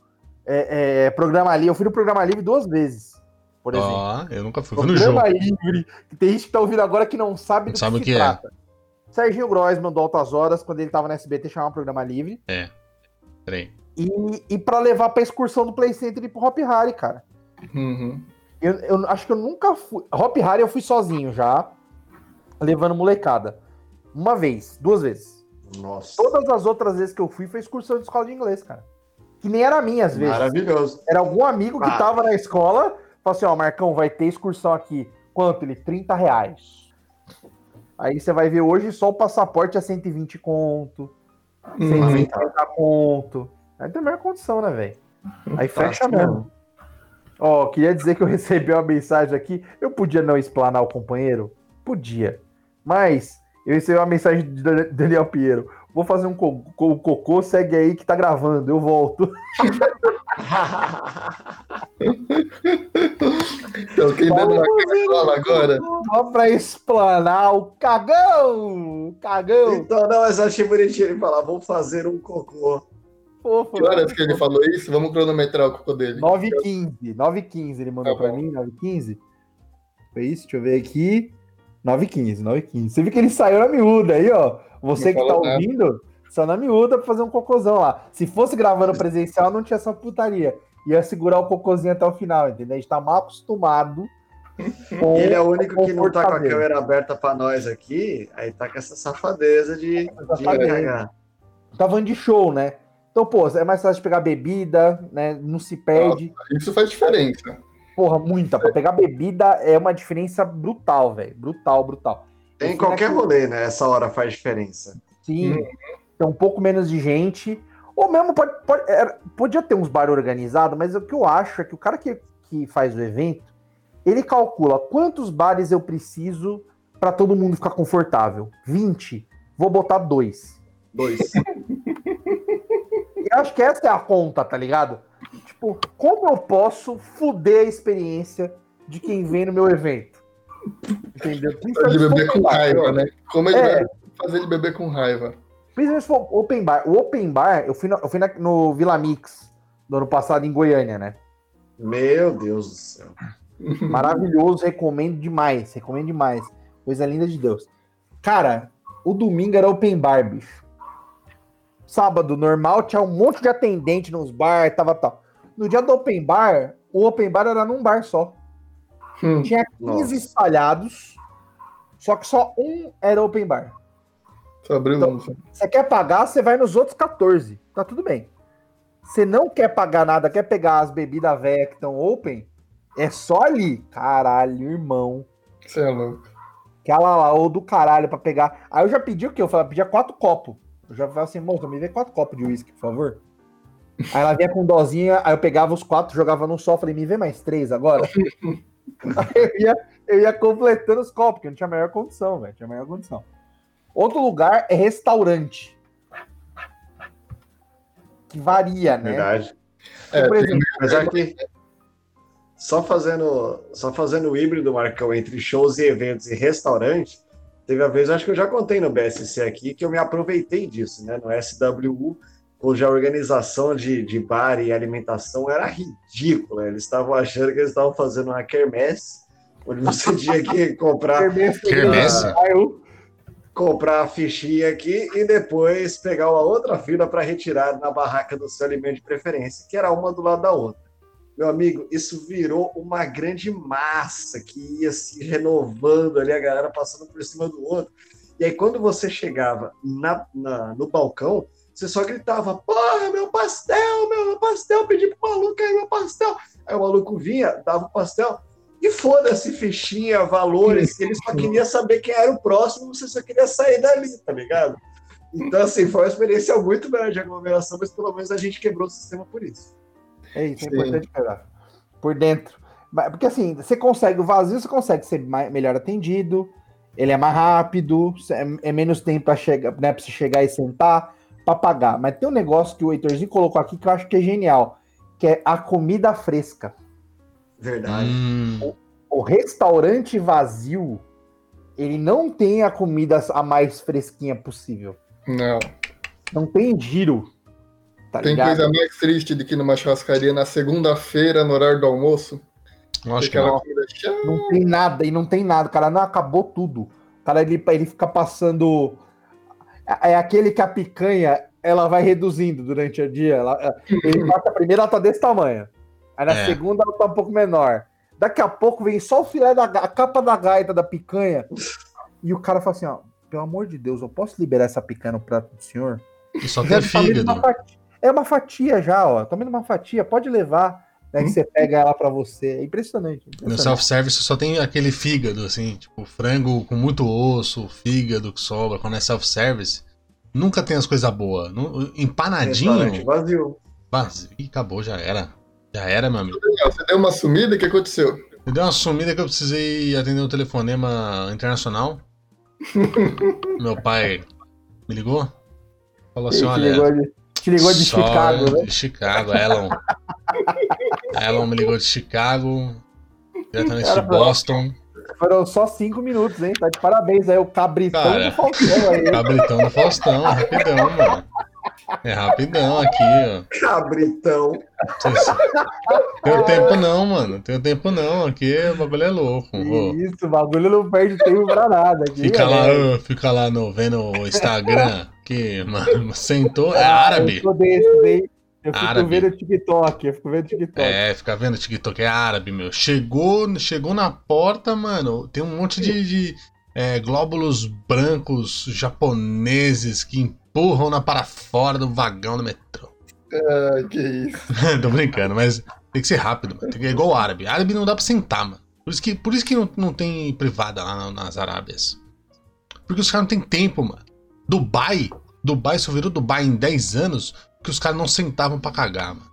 é, é, programa livre. Eu fui no programa livre duas vezes, por exemplo. Ó, eu nunca fui. Fui no jogo. Programa livre. que Tem gente que tá ouvindo agora que não sabe do Não sabe que o se que é. trata. Serginho Groisman do Altas Horas, quando ele tava no SBT, chamava programa livre. Peraí. E, e para levar pra excursão do Play Center e pro Hop Harry, cara. Uhum. Eu, eu acho que eu nunca fui. Hop Harry eu fui sozinho já, levando molecada. Uma vez, duas vezes. Nossa. Todas as outras vezes que eu fui foi excursão de escola de inglês, cara. Que nem era minha às vezes. Maravilhoso. Era algum amigo que Ah. tava na escola, falou assim, ó, Marcão, vai ter excursão aqui. Quanto? Ele, 30 reais. Aí você vai ver hoje só o passaporte é 120 conto, Uhum. 150 conto. Aí tem a melhor condição, né, velho? Aí fecha mesmo. Ó, queria dizer que eu recebi uma mensagem aqui. Eu podia não explanar o companheiro? Podia. Mas eu recebi uma mensagem de Dan- Daniel Pinheiro. Vou fazer um co- co- cocô, segue aí que tá gravando, eu volto. Então, quem dando uma cachola agora, Só pra explanar o cagão! o Cagão! Então, não, mas eu achei bonitinho ele falar, vou fazer um cocô. Fofo. que horas que ele falou isso? Vamos cronometrar o cocô dele. 9h15. 9h15 ele mandou Tá pra mim, 9h15. Foi isso? Deixa eu ver aqui. 9h15, 9h15. Você viu que ele saiu na miúda aí, ó. Você Não que tá falou nada. ouvindo, saiu na miúda pra fazer um cocôzão lá. Se fosse gravando presencial, não tinha essa putaria. Ia segurar o cocôzinho até o final, entendeu? A gente tá mal acostumado. com Ele é o único que não tá com a câmera aberta pra nós aqui, aí tá com essa safadeza de, de safadeza. cagar. Tá falando de show, né? Então, pô, é mais fácil de pegar bebida, né? Não se perde. Isso faz diferença. Porra, muita. Pra pegar bebida é uma diferença brutal, velho. Brutal, brutal. Tem em qualquer naquele- rolê, né? Essa hora faz diferença. Sim. Hum. Tem um pouco menos de gente. Ou mesmo pode, pode- era- podia ter uns bar organizados, mas o que eu acho é que o cara que, que faz o evento, ele calcula quantos bares eu preciso pra todo mundo ficar confortável. 20. Vou botar dois. Dois. Eu acho que essa é a conta, tá ligado? Tipo, como eu posso fuder a experiência de quem vem no meu evento? Entendeu? Se beber com raiva, né? Como ele É. vai fazer ele beber com raiva? Principalmente se for open bar. O open bar, eu fui, no, eu fui na- no Vila Mix do ano passado em Goiânia, né? Meu Deus do céu. Maravilhoso, recomendo demais, recomendo demais. Coisa linda de Deus. Cara, o domingo era open bar, bicho. Sábado, normal, tinha um monte de atendente nos bar, tava tal. No dia do open bar, o open bar era num bar só. Hum. Tinha 15 Nossa. espalhados, só que só um era open bar. Só abriu Então- um. Você quer pagar, você vai nos outros 14. Tá tudo bem. Você não quer pagar nada, quer pegar as bebidas velhas que estão open, é só ali. Caralho, irmão. Você é louco. Aquela lá, ou do caralho pra pegar. Aí eu já pedi o quê? Eu falei, pedia quatro copos. Eu já falei assim, moça, me vê quatro copos de uísque, por favor. Aí ela vinha com dozinha, aí eu pegava os quatro, jogava num só, falei, me vê mais três agora. aí eu ia, eu ia completando os copos, porque não tinha a maior condição, velho. Tinha a maior condição. Outro lugar é restaurante. Que varia, né? Verdade. É, Por tem- exemplo, Mas aqui, só fazendo, só fazendo o híbrido, Marcão, entre shows e eventos e restaurante, teve a vez, acho que eu já contei no BSC aqui, que eu me aproveitei disso, né? No SWU, cuja organização de, de bar e alimentação era ridícula. Eles estavam achando que eles estavam fazendo uma quermesse, onde você tinha que comprar Quermesse? Comprar a fichinha aqui e depois pegar uma outra fila para retirar na barraca do seu alimento de preferência, que era uma do lado da outra. Meu amigo, isso virou uma grande massa que ia se renovando ali, a galera passando por cima do outro. E aí, quando você chegava na, na- no balcão, você só gritava: Porra, meu pastel, meu pastel, pedi pro maluco aí meu pastel. Aí o maluco vinha, dava o pastel, e foda-se, fichinha, valores, que ele só queria saber quem era o próximo, você só queria sair dali, tá ligado? Então, assim, foi uma experiência muito melhor de aglomeração, mas pelo menos a gente quebrou o sistema por isso. É isso, é Sim. importante pegar. Por dentro. Porque assim, você consegue, o vazio você consegue ser mais, melhor atendido, ele é mais rápido, é, é menos tempo para chegar, né, pra você chegar e sentar, para pagar. Mas tem um negócio que o Heitorzinho colocou aqui que eu acho que é genial, que é a comida fresca. Verdade. Hum, O restaurante vazio, ele não tem a comida a mais fresquinha possível. Não. Não tem giro. Tá Tem ligado? coisa mais triste do que numa churrascaria na segunda-feira, no horário do almoço. lógico que não. Não tem nada, e não tem nada, cara. Não acabou tudo. O cara, ele, ele fica passando. É é aquele que a picanha ela vai reduzindo durante o dia. Ela, ele passa a primeira, ela tá desse tamanho. Aí na É. segunda, ela tá um pouco menor. Daqui a pouco vem só o filé da a capa da gaita da picanha. E o cara fala assim: ó, pelo amor de Deus, eu posso liberar essa picanha no prato do senhor? E só tem tá fígado. fatia- É uma fatia já, ó. Vendo uma fatia? Pode levar. Né, que você pega ela pra você. É impressionante. No impressionante. self-service só tem aquele fígado, assim, tipo, frango com muito osso, fígado que sobra. Quando é self-service, nunca tem as coisas boas. Empanadinho, vazio. vazio. Ih, acabou, já era. Já era, meu amigo. Você deu uma sumida, o que aconteceu? Me deu uma sumida que eu precisei atender um telefonema internacional. Meu pai me ligou. Falou assim: olha. Te ligou de só Chicago, né? De Chicago, Elon. Elon me ligou de Chicago. Diretamente de Boston. Foram só cinco minutos, hein? Tá de parabéns aí, o cabritão Cara, do Faustão aí. Cabritão do Faustão, é rapidão, mano. É rapidão aqui, ó. Cabritão. Tenho tempo não, mano. Tenho tempo não. Aqui o bagulho é louco. Isso, o bagulho não perde tempo pra nada. Aqui, Fica lá, galera. ô, fica lá no, vendo o Instagram. Que, mano, sentou. É Ah, árabe. Eu hein? Eu fico Árabe. vendo TikTok, eu fico vendo TikTok. É, fica vendo TikTok, é árabe, meu. Chegou, chegou na porta, mano. Tem um monte de, de, é, glóbulos brancos japoneses que empurram na para fora do vagão do metrô. Ai, que isso. Tô brincando, mas tem que ser rápido, mano. Tem que, é igual árabe. Árabe não dá pra sentar, mano. Por isso que, por isso que não, não tem privada lá na- nas Arábias. Porque os caras não tem tempo, mano. Dubai, Dubai só virou Dubai em 10 anos porque os caras não sentavam pra cagar, mano.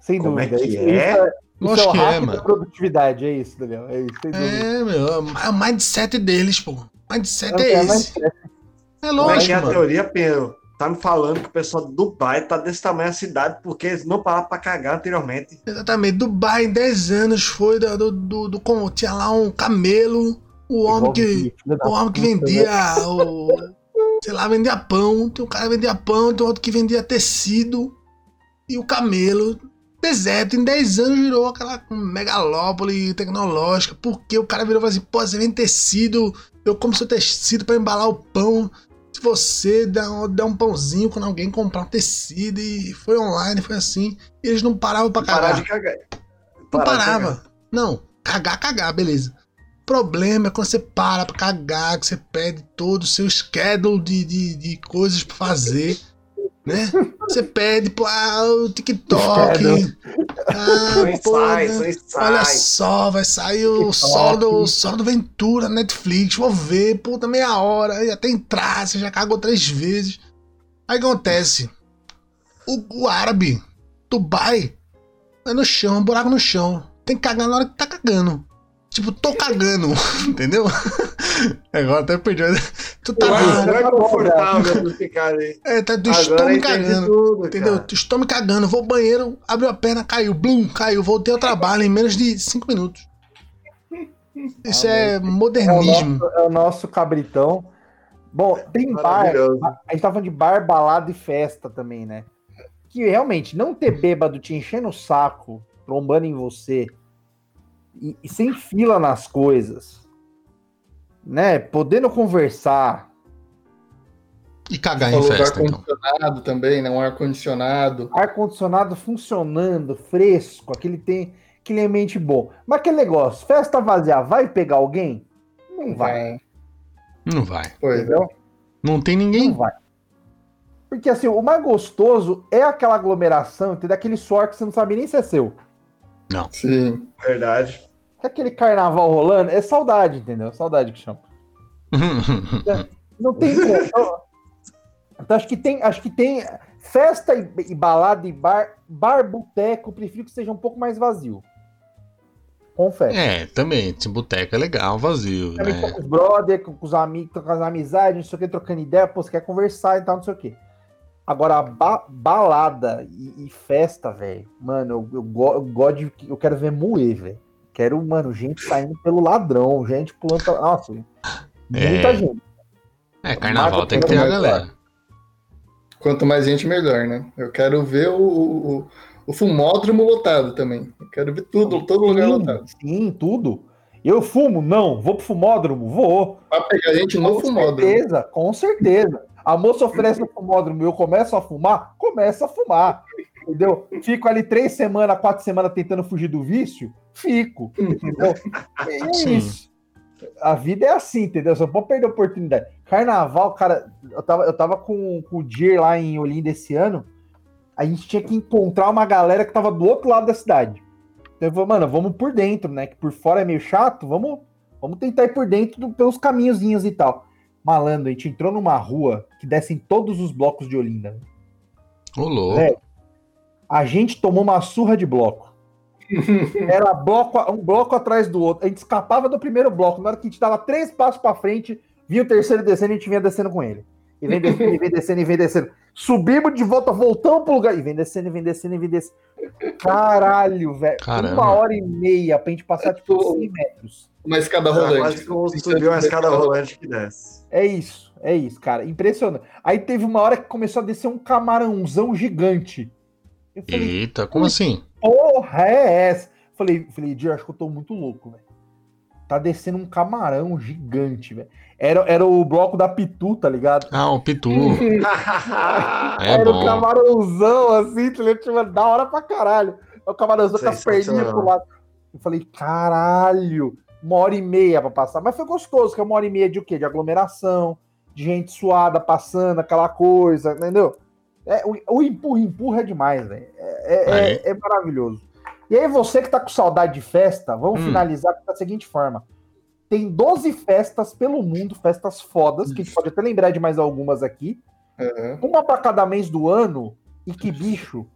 Sem Como é dúvida. que isso, é? Isso é, isso Lógico é o que é, mano. produtividade, é isso, Daniel. É isso, sem dúvida. É, meu, é o mindset deles, pô. O mindset Não é mais esse. É é que lógico, é a mano. teoria, Pedro? Tá me falando que o pessoal do Dubai tá desse tamanho a cidade porque eles não pararam pra cagar anteriormente. Exatamente. Dubai em 10 anos foi do, do, do, do- tinha lá um camelo, o homem que, o homem que puta, né? vendia o. Sei lá, vendia pão. Tem um cara que vendia pão, tem outro que vendia tecido. E o camelo. Deserto, em 10 anos virou aquela megalópole tecnológica. Porque o cara virou e falou assim: pô, você vende tecido, eu como seu tecido pra embalar o pão. Se você der um, der um pãozinho quando alguém comprar um tecido e foi online, foi assim. E eles não paravam pra Parar cagar. de cagar. Não Parar parava. cagar. Não, cagar, cagar, beleza. Problema é quando você para pra cagar, que você pede todo o seu schedule de, de, de coisas pra fazer. Né? Você pede pro ah, o TikTok. Ah, pô, né? Olha só, vai sair o TikTok. Sol do, Sol do Ventura, Netflix, vou ver, puta, meia hora, aí até entrar, você já cagou três vezes. Aí acontece, o, o árabe, Dubai, é no chão, um buraco no chão, tem que cagar na hora que tá cagando. Tipo, tô cagando, entendeu? Agora até perdi. Tu tá não é confortável pra ficar ali. é, tá, me entendi cagando. tudo, Entendeu? Estou me cagando, vou ao banheiro, abriu a perna, caiu, blum, caiu, voltei ao trabalho em menos de 5 minutos. Isso é É o, modernismo. nosso, é o nosso cabritão. Bom, tem bar. A gente tá falando de bar, balada e festa também, né? Que realmente não ter bêbado te enchendo o saco, trombando em você, e, e sem fila nas coisas, né? Podendo conversar. E cagar em Falou do festa, então. também, né? Um ar-condicionado. ar-condicionado funcionando, fresco, aquele tem aquele ambiente bom. Mas aquele negócio, festa vazia, vai pegar alguém? Não vai, Não vai. Pois é. entendeu? Não tem Não ninguém. vai. Porque assim, o mais gostoso é aquela aglomeração, entendeu? Aquele suor que você não sabe nem se é seu. Sim. Verdade. Que aquele carnaval rolando, é saudade, entendeu? Saudade que chama. Não tem como. Então, então, acho que tem, acho que tem festa e, e balada e bar, bar, boteco, prefiro que seja um pouco mais vazio. Confesso. é, também. Esse boteco é legal, vazio, Também né? com os brother, com, os amigos, com as amizades, não sei o que, trocando ideia, pô, você quer conversar e tal, não sei o que. Agora, ba- balada e, e festa, velho, mano, eu, eu, go- eu gosto de. Eu quero ver moer, velho. Quero, mano, gente saindo pelo ladrão, gente pulando. Nossa, muita É. gente. É, carnaval tem que ter a mais galera. Quanto mais gente, melhor, né? Eu quero ver o, o, o fumódromo lotado também. Eu quero ver tudo, todo lugar lotado. sim, tudo. Eu fumo? Não. Vou pro fumódromo? Vou. Pra pegar gente no Com fumódromo. certeza, com certeza. A moça oferece o fumódromo e eu começo a fumar? Começo a fumar. Entendeu? Fico ali três semanas, quatro semanas tentando fugir do vício? Fico. Entendeu? É Sim. isso. A vida é assim, entendeu? Não pode perder a oportunidade. Carnaval, cara, eu tava, eu tava com, com o Dir lá em Olinda esse ano. A gente tinha que encontrar uma galera que tava do outro lado da cidade. Então eu falei, mano, vamos por dentro, né? Que por fora é meio chato, vamos, vamos tentar ir por dentro do- pelos caminhozinhos e tal. Malandro, a gente entrou numa rua que desce em todos os blocos de Olinda. Ô, louco. A gente tomou uma surra de bloco. Era bloco, um bloco atrás do outro. A gente escapava do primeiro bloco. Na hora que a gente dava três passos pra frente, via o terceiro descendo, a gente vinha descendo com ele. E vem descendo, e vem descendo, e vem descendo. Subimos de volta, voltamos pro lugar. E vem descendo, e vem descendo, e vem descendo. Caralho, velho. Uma hora e meia pra gente passar, tipo, 100 metros. Uma escada rolante. quase subir uma escada rolante que desce. É isso, é isso, cara. Impressionante. Aí teve uma hora que começou a descer um camarãozão gigante. Eu falei, Eita, como assim? porra é essa? Falei, falei, Dir, acho que eu tô muito louco, velho. Tá descendo um camarão gigante, velho. Era, era o bloco da Pitu, tá ligado? Ah, o Pitu. É era bom. camarãozão, assim, tá ligado? Tipo, da hora pra caralho. O camarãozão com as perninhas pro lado. Eu falei, caralho, uma hora e meia pra passar. Mas foi gostoso, que é uma hora e meia de o quê? De aglomeração, de gente suada passando, aquela coisa, entendeu? É, o, o empurra, empurra é demais, velho. É, é- é- é maravilhoso. E aí, você que tá com saudade de festa, vamos Hum. finalizar da seguinte forma. Tem 12 festas pelo mundo, festas fodas, que a gente pode até lembrar de mais algumas aqui. Aham. Uma pra cada mês do ano, e que bicho,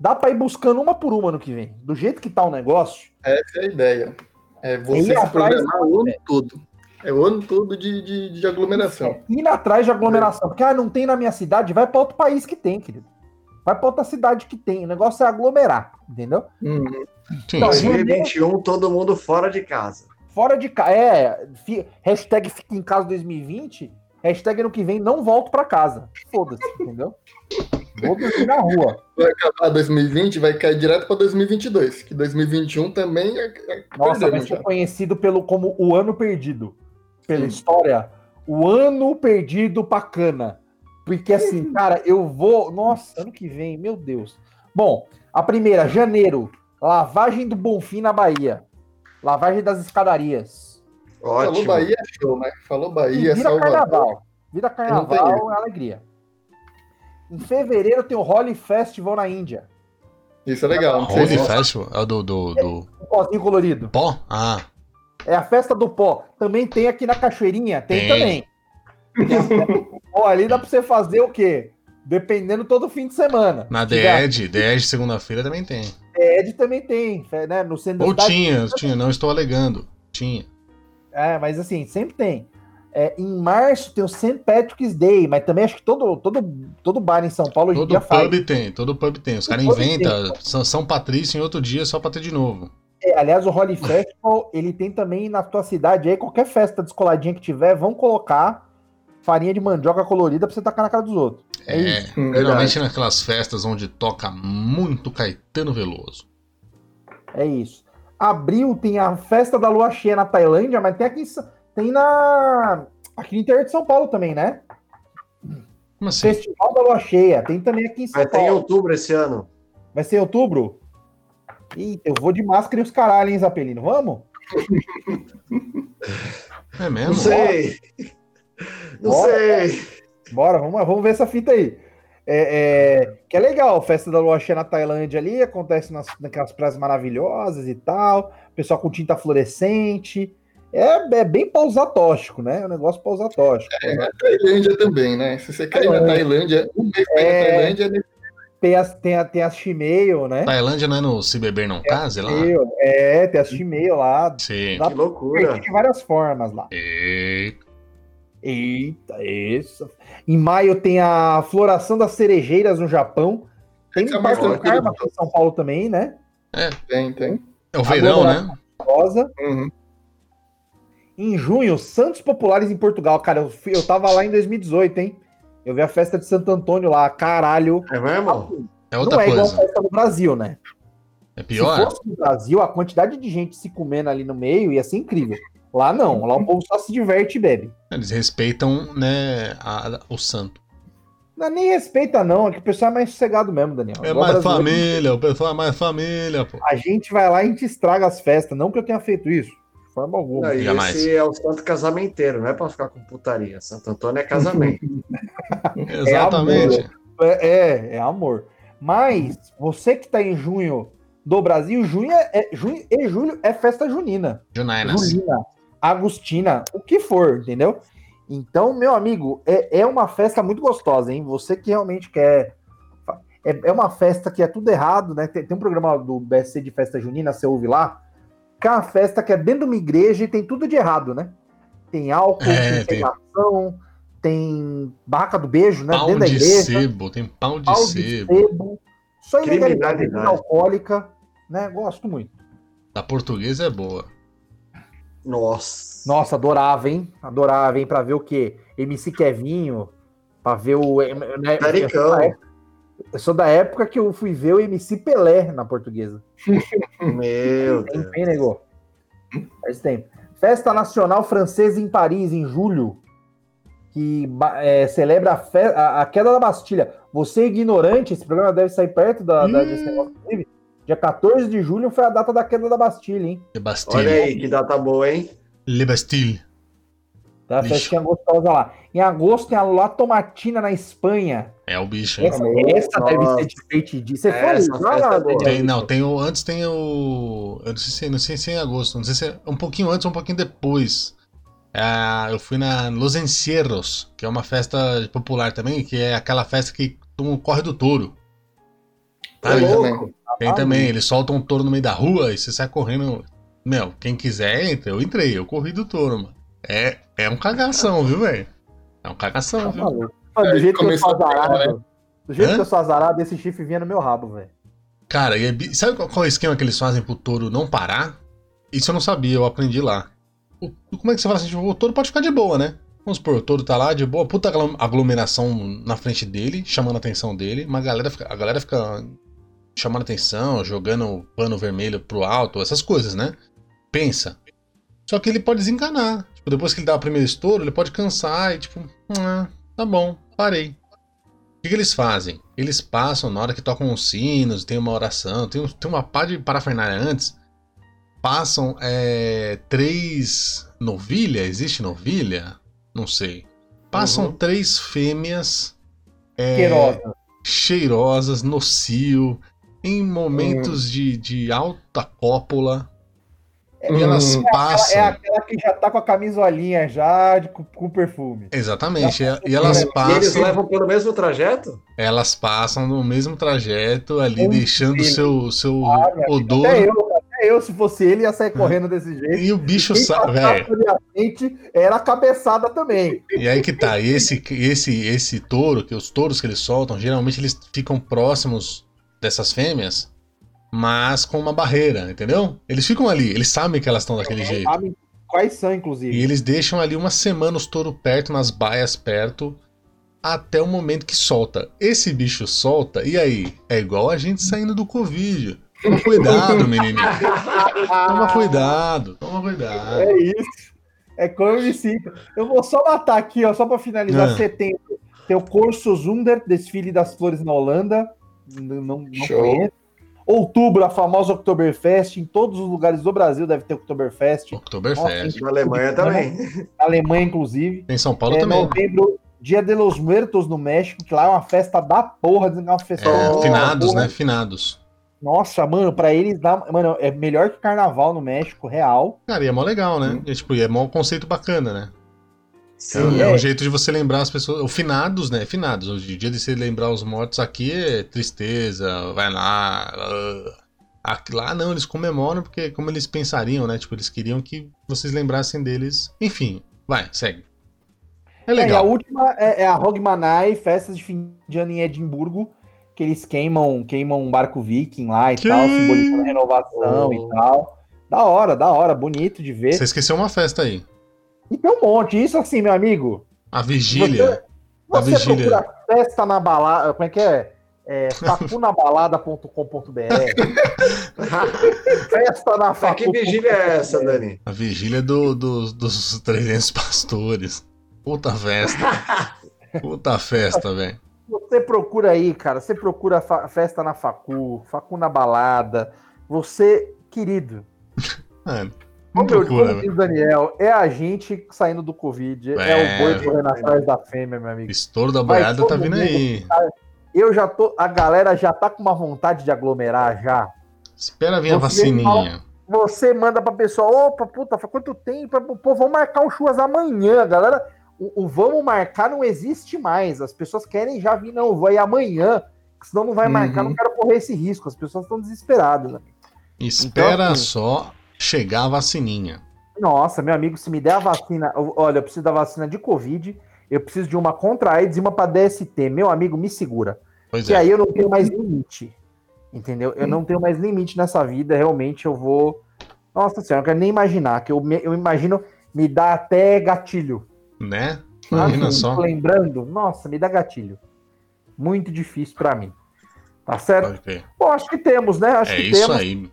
dá pra ir buscando uma por uma no que vem. Do jeito que tá o negócio, Essa é a ideia. É você se programar o ano todo. É o ano todo de, de, de aglomeração. é ir atrás de aglomeração. Porque, ah, não tem na minha cidade, vai pra outro país que tem, querido. Vai pra outra cidade que tem. O negócio é aglomerar, entendeu? Não, sim. 2021, todo mundo fora de casa. Fora de casa. É, fi- hashtag fica em casa 2020, hashtag ano que vem não volto pra casa. Foda-se, entendeu? Vou dormir na rua. Vai acabar 2020, vai cair direto para 2022. Que 2021 também é, é Nossa, vai ser já. conhecido pelo, como o ano perdido. Pela Sim. história, o ano perdido pra cana. Porque assim, cara, eu vou. Nossa, ano que vem, meu Deus. Bom, a primeira, janeiro, lavagem do Bonfim na Bahia. Lavagem das escadarias. Falou Ótimo. Bahia, é show, né? Falou E Bahia, vira Salvador. carnaval. Vira não carnaval é alegria. Em fevereiro tem o Holly Festival na Índia. Isso é legal. Se Festival? É o do, do, do Um pozinho colorido. pó? Ah, É a festa do pó. Também tem aqui na Cachoeirinha? Tem, Tem. também. Pó ali dá pra você fazer o quê? Dependendo todo fim de semana. na DED, DED segunda-feira também tem. Ed também tem, né? No centro Ou tinha, tinha, não estou alegando. Tinha. É, mas assim, sempre tem. É, em março tem o St. Patrick's Day, mas também acho que todo, todo, todo bar em São Paulo hoje Todo dia faz. pub tem, todo pub tem. Os caras inventam São, São Patrício em outro dia só pra ter de novo. É, aliás, o Holly Festival, ele tem também na tua cidade aí, qualquer festa descoladinha que tiver, vão colocar farinha de mandioca colorida pra você tacar na cara dos outros. É, É, isso. Geralmente naquelas festas onde toca muito Caetano Veloso. É isso. Abril tem a festa da lua cheia na Tailândia, mas tem aqui tem na aqui no interior de São Paulo também, né? Como assim? Festival da lua cheia, tem também aqui em São Vai ter em Paulo. outubro esse ano. Vai ser em outubro? Eita, eu vou de máscara e os caralho, hein, Zapelino? Vamos? É mesmo? Não sei. Não Bora. sei. Bora, vamos, vamos ver essa fita aí. É, é, que é legal, festa da lua cheia na Tailândia ali, acontece nas, naquelas praias maravilhosas e tal, pessoal com tinta fluorescente. É, é bem pausatóxico, né? É um negócio pausatóxico. A Tailândia também, né? Se você quer ir na Tailândia, um mês ir É. na Tailândia, né? Tem as, tem, a- tem as Shimeio, né? Tailândia não é no Se Beber Não Case lá? É, tem as Shimeio lá. Sim. Dá Que loucura. de várias formas lá. Eita. Eita, isso. Em maio tem a floração das cerejeiras no Japão. Tem Essa é Parque do. Carmo aqui em São Paulo também, né? Tem, tem. É o verão, né? Rosa. Uhum. Em junho, Santos Populares em Portugal. Cara, eu, eu tava lá em 2018, hein? Eu vi a festa de Santo Antônio lá, caralho. É mesmo? É Não outra é igual a coisa. festa do Brasil, né? É Se pior? fosse no Brasil, a quantidade de gente se comendo ali no meio ia ser incrível. Lá não, lá o povo só se diverte e bebe. Eles respeitam, né, a- o santo. Não, nem respeita, não. É que o pessoal é mais sossegado mesmo, Daniel. É Igual mais família, o pessoal é mais família, pô. A gente vai lá e a gente estraga as festas. Não que eu tenha feito isso. Forma alguma. Não, e Jamais. esse é o santo casamenteiro, não é pra ficar com putaria. Santo Antônio é casamento. Exatamente. É, é, é amor. Mas, você que tá em junho do Brasil, junho, é, é- junho e julho é festa junina. Junainas. Julina, Agostina, o que for, entendeu? Então, meu amigo, é, é uma festa muito gostosa, hein? Você que realmente quer. É, é uma festa que é tudo errado, né? Tem, tem um programa do BSC de festa junina, você ouve lá, que é uma festa que é dentro de uma igreja e tem tudo de errado, né? Tem álcool, É, tem pegação, tem barraca do beijo, né? Pão dentro da de igreja sebo, tem pão de pau de sebo. sebo, só ilegalidade alcoólica, né? Gosto muito. A portuguesa é boa. Nossa. Nossa, adorava, hein? Adorava, hein? Pra ver o quê? MC Kevinho, pra ver o. Né? Eu, sou da época, que eu fui ver o MC Pelé na portuguesa. Meu Deus. tem, nego. Faz tempo. Festa Nacional Francesa em Paris, em julho, que eh, celebra a, fe- a- a queda da Bastilha. Você é ignorante, esse programa deve sair perto da, da- desse negócio. inclusive. Dia 14 de julho foi a data da queda da Bastilha, hein? Le Bastille. Olha aí, que data boa, hein? Le Bastille. Tá? Festinha gostosa lá. Em agosto tem a La Tomatina na Espanha. É o bicho, hein? Essa, essa deve ser de de. Você foi lá, é? Tem, não, tem o. Antes tem o. Eu não sei se, não sei se é em agosto, não sei se é um pouquinho antes ou um pouquinho depois. É, eu fui na Los Encierros, que é uma festa popular também, que é aquela festa que corre do touro. Tá Tem louco? também. Tem Ah, também, eles soltam um touro no meio da rua e você sai correndo. Meu, quem quiser entra. Eu entrei, eu corri do touro, mano. É, é um cagação, viu, velho? É um cagação, Tá viu? maluco. Mano, do Aí jeito que eu sou começou a pegar, azarado. Do jeito Hã? que eu sou azarado, esse chifre vinha no meu rabo, velho. Cara, e é sabe qual, qual é o esquema que eles fazem pro touro não parar? Isso eu não sabia, eu aprendi lá. O- como é que você fala assim? Tipo, o touro pode ficar de boa, né? Vamos supor, o touro tá lá de boa, puta aglo- aglomeração na frente dele, chamando a atenção dele, uma galera fica, a galera fica chamando atenção, jogando pano vermelho pro alto, essas coisas, né? Pensa. Só que ele pode desenganar. Tipo, depois que ele dá o primeiro estouro, ele pode cansar e tipo, ah, tá bom, parei. O que, que eles fazem? Eles passam na hora que tocam os sinos, tem uma oração, tem, tem uma pá de parafernália antes. Passam é, três novilha? Existe novilha? Não sei. Passam Uhum. três fêmeas é, cheirosas no cio, em momentos de, de alta cópula. E Hum. elas Ela passam. é aquela que já tá com a camisolinha já de, com, com perfume. Exatamente. E, e elas E eles passam. levam pelo mesmo trajeto? Elas passam no mesmo trajeto ali, Muito deixando filho. seu, seu Ah, odor. Até eu, até eu, se fosse ele, ia sair correndo desse jeito. E o bicho sabe, velho. era a cabeçada também. E aí que tá, e esse, esse, esse touro, que os touros que eles soltam, geralmente eles ficam próximos dessas fêmeas, mas com uma barreira, entendeu? Eles ficam ali, eles sabem que elas estão daquele jeito. Sabem quais são, E inclusive. eles deixam ali uma semana os touros perto, nas baias perto, até o momento que solta. Esse bicho solta, e aí? É igual a gente saindo do Covid. Toma cuidado, menininho. Toma cuidado, toma cuidado. É isso. É como eu me sinto. Eu vou só matar aqui, ó, só pra finalizar. Ah. Setembro. Tem o Corso Zunder, desfile das flores na Holanda. Não, não Show. conheço. Outubro, a famosa Oktoberfest. Em todos os lugares do Brasil deve ter Oktoberfest. Oktoberfest. Na Alemanha também. Na Alemanha, inclusive. Em São Paulo É, também. novembro, Dia de los Muertos no México, que lá é uma festa da porra, é uma festa É, da finados, porra. né? Finados. Nossa, mano, pra eles dá. Mano, é melhor que carnaval no México, real. Cara, e é mó legal, né? E, tipo, é mó conceito bacana, né? Sim. É, É. um jeito de você lembrar as pessoas. O finados, né? Finados. O dia de você lembrar os mortos aqui é tristeza, vai lá. ah. Aqui, lá não, eles comemoram porque como eles pensariam, né? Tipo, eles queriam que vocês lembrassem deles. Enfim, vai, segue. É É, e a legal. última é, é a Hogmanay, festas de fim de ano em Edimburgo, que eles queimam, queimam um barco viking lá e Que- tal, simbolizando a renovação Oh. e tal. Da hora, da hora, bonito de ver. Você esqueceu uma festa aí. E tem um monte, isso assim, meu amigo. A vigília. A Você vigília. procura festa na balada, como é que é? É facunabalada.com.br Festa na Mas que facu. vigília é essa, Dani? A vigília do, do- dos 300 pastores. Puta festa. Puta festa, velho. Você procura aí, cara. Você procura fa- festa na facu, facu na balada. Você, querido, Mano, como, eu, diz o Daniel, é a gente saindo do Covid. É, É. o boi correndo atrás da fêmea, meu amigo. Estouro da boiada tá vindo aí. Eu já tô. A galera já tá com uma vontade de aglomerar já. Espera vir a vacininha. Você manda pra pessoa, opa, puta, faz quanto tempo? Pô, vamos marcar o churras amanhã, galera. O, o vamos marcar não existe mais. As pessoas querem já vir, não, vai amanhã. Senão não vai marcar, Uhum. não quero correr esse risco. As pessoas estão desesperadas. Né? Espera Então, assim- só chegar a vacininha. Nossa, meu amigo, se me der a vacina, olha, eu preciso da vacina de Covid, eu preciso de uma contra AIDS e uma para DST. Meu amigo, me segura. Pois Que é. aí eu não tenho mais limite. Entendeu? Eu não tenho mais limite nessa vida, realmente eu vou. Nossa senhora, eu não quero nem imaginar, que eu, me- eu imagino me dá até gatilho. Né? Imagina Assim, só. Lembrando, nossa, me dá gatilho. Muito difícil pra mim. Tá certo? Bom, acho que temos, né? Acho É que isso temos. aí.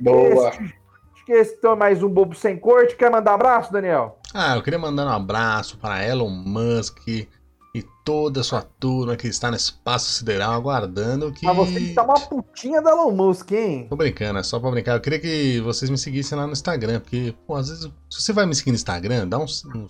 Boa. Esse- acho que esse então é mais um bobo sem corte. Quer mandar abraço, Daniel? Ah, eu queria mandar um abraço para Elon Musk e toda a sua turma que está no espaço sideral aguardando que. Mas você que tá uma putinha da Elon Musk, hein? Tô brincando, é só pra brincar. Eu queria que vocês me seguissem lá no Instagram, porque, pô, às vezes, se você vai me seguir no Instagram, dá um,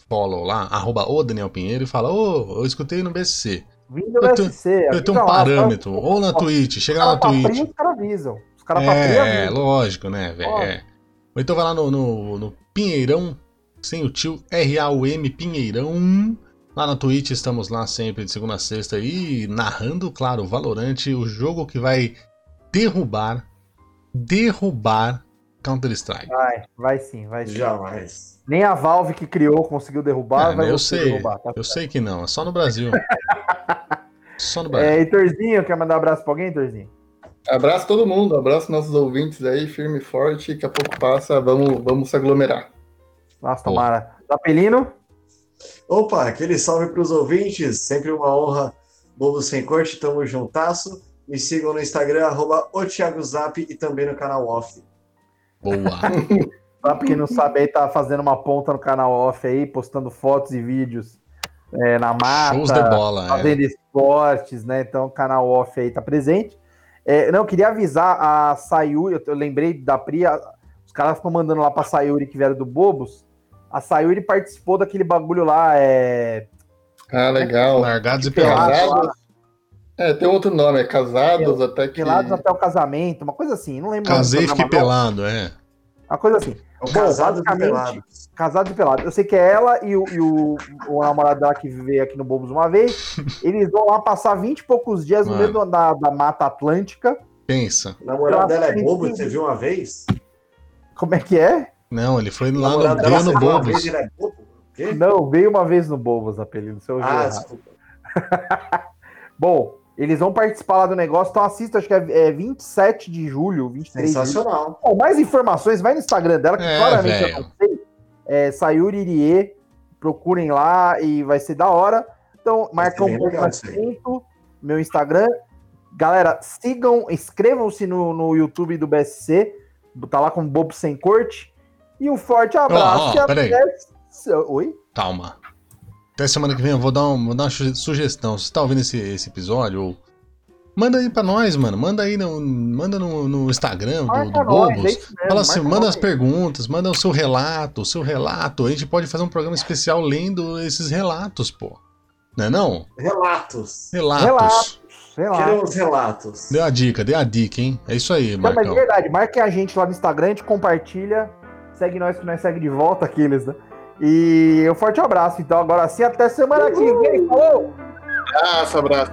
follow lá, arroba o Daniel Pinheiro e fala, ô, eu escutei no BSC. Vindo do Eu tenho- SC. Eu tenho um lá, parâmetro. Ou na Twitch, chega lá na Twitch. os caras avisam. Os caras É, lógico, né, velho? É. Ou então vai lá no, no, no Pinheirão, sem o tio, R-A-U-M Pinheirão. Lá na Twitch estamos lá sempre de segunda a sexta aí, narrando, claro, Valorante, o jogo que vai derrubar, derrubar Counter-Strike. Vai, vai sim, vai sim. Jamais. Nem a Valve que criou conseguiu derrubar, Ah, vai eu sei, derrubar. Tá eu certo. sei que não, é só no Brasil. Só no Brasil. É, Heitorzinho, quer mandar um abraço pra alguém, Heitorzinho? Abraço todo mundo, abraço nossos ouvintes aí, firme e forte. Daqui a pouco passa, vamos, vamos se aglomerar. Nossa, tomara. Zapelino? Opa, aquele salve para os ouvintes. Sempre uma honra. Bobo Sem Corte, tamo juntasso. Me sigam no Instagram, arroba o Thiago Zap e também no canal Off. Boa. Pra quem não sabe, aí tá fazendo uma ponta no canal off aí, postando fotos e vídeos é, na mata. Shows de bola, é. fazendo esportes, né? Então o canal off aí tá presente. É, não, eu queria avisar a Sayuri, eu, eu lembrei da Pri, a- os caras ficam mandando lá pra Sayuri que vieram do Bobos, A Sayuri participou daquele bagulho lá, é. Ah, legal. Largados e Pelados. pelados. É, tem outro nome, é Casados até que. Pelados até o casamento, uma coisa assim, não lembro. Casei e fiquei pelado, é. Uma coisa assim. É o Bom, casado e basicamente, pelado. Casado e pelado. Eu sei que é ela e o, e o, o namorado dela que veio aqui no Bobos uma vez. Eles vão lá passar 20 e poucos dias no Mano. meio da, da Mata Atlântica. Pensa. O namorado dela é bobo, você viu uma vez? Como é que é? Não, ele foi lá no, veio no vez, Bobos. ele é bobo? Não, veio uma vez no Bobos apelido. Seu Ah. Bom, eles vão participar lá do negócio, então assista, acho que é, é 27 de julho, 23 de julho. Sensacional. Bom, mais informações, vai no Instagram dela, que É, claramente velho. eu não sei. É Sayuri Irie, procurem lá e vai ser da hora. Então, marca bem um pouco meu Instagram. Galera, sigam, inscrevam-se no, no YouTube do BSC, tá lá com Bobo Sem Corte. E um forte abraço. E peraí. até- Oi? Calma. Até semana que vem eu vou dar, um- vou dar uma su- sugestão. Se você tá ouvindo esse, esse episódio, ou... manda aí pra nós, mano. Manda aí no, manda no, no Instagram do, do é Bobos. mesmo, Fala assim, manda nós. as perguntas, manda o seu relato, o seu relato. A gente pode fazer um programa especial lendo esses relatos, pô. Não é não? Relatos. Relatos. Relatos. Lá. Queremos relatos. Deu a dica, deu a dica, hein? É isso aí, Não, mas de verdade, marquem a gente lá no Instagram, a gente compartilha, segue nós que nós segue de volta aqueles, né? E um forte abraço, então, agora sim, até semana que vem, falou! Abraço, abraço.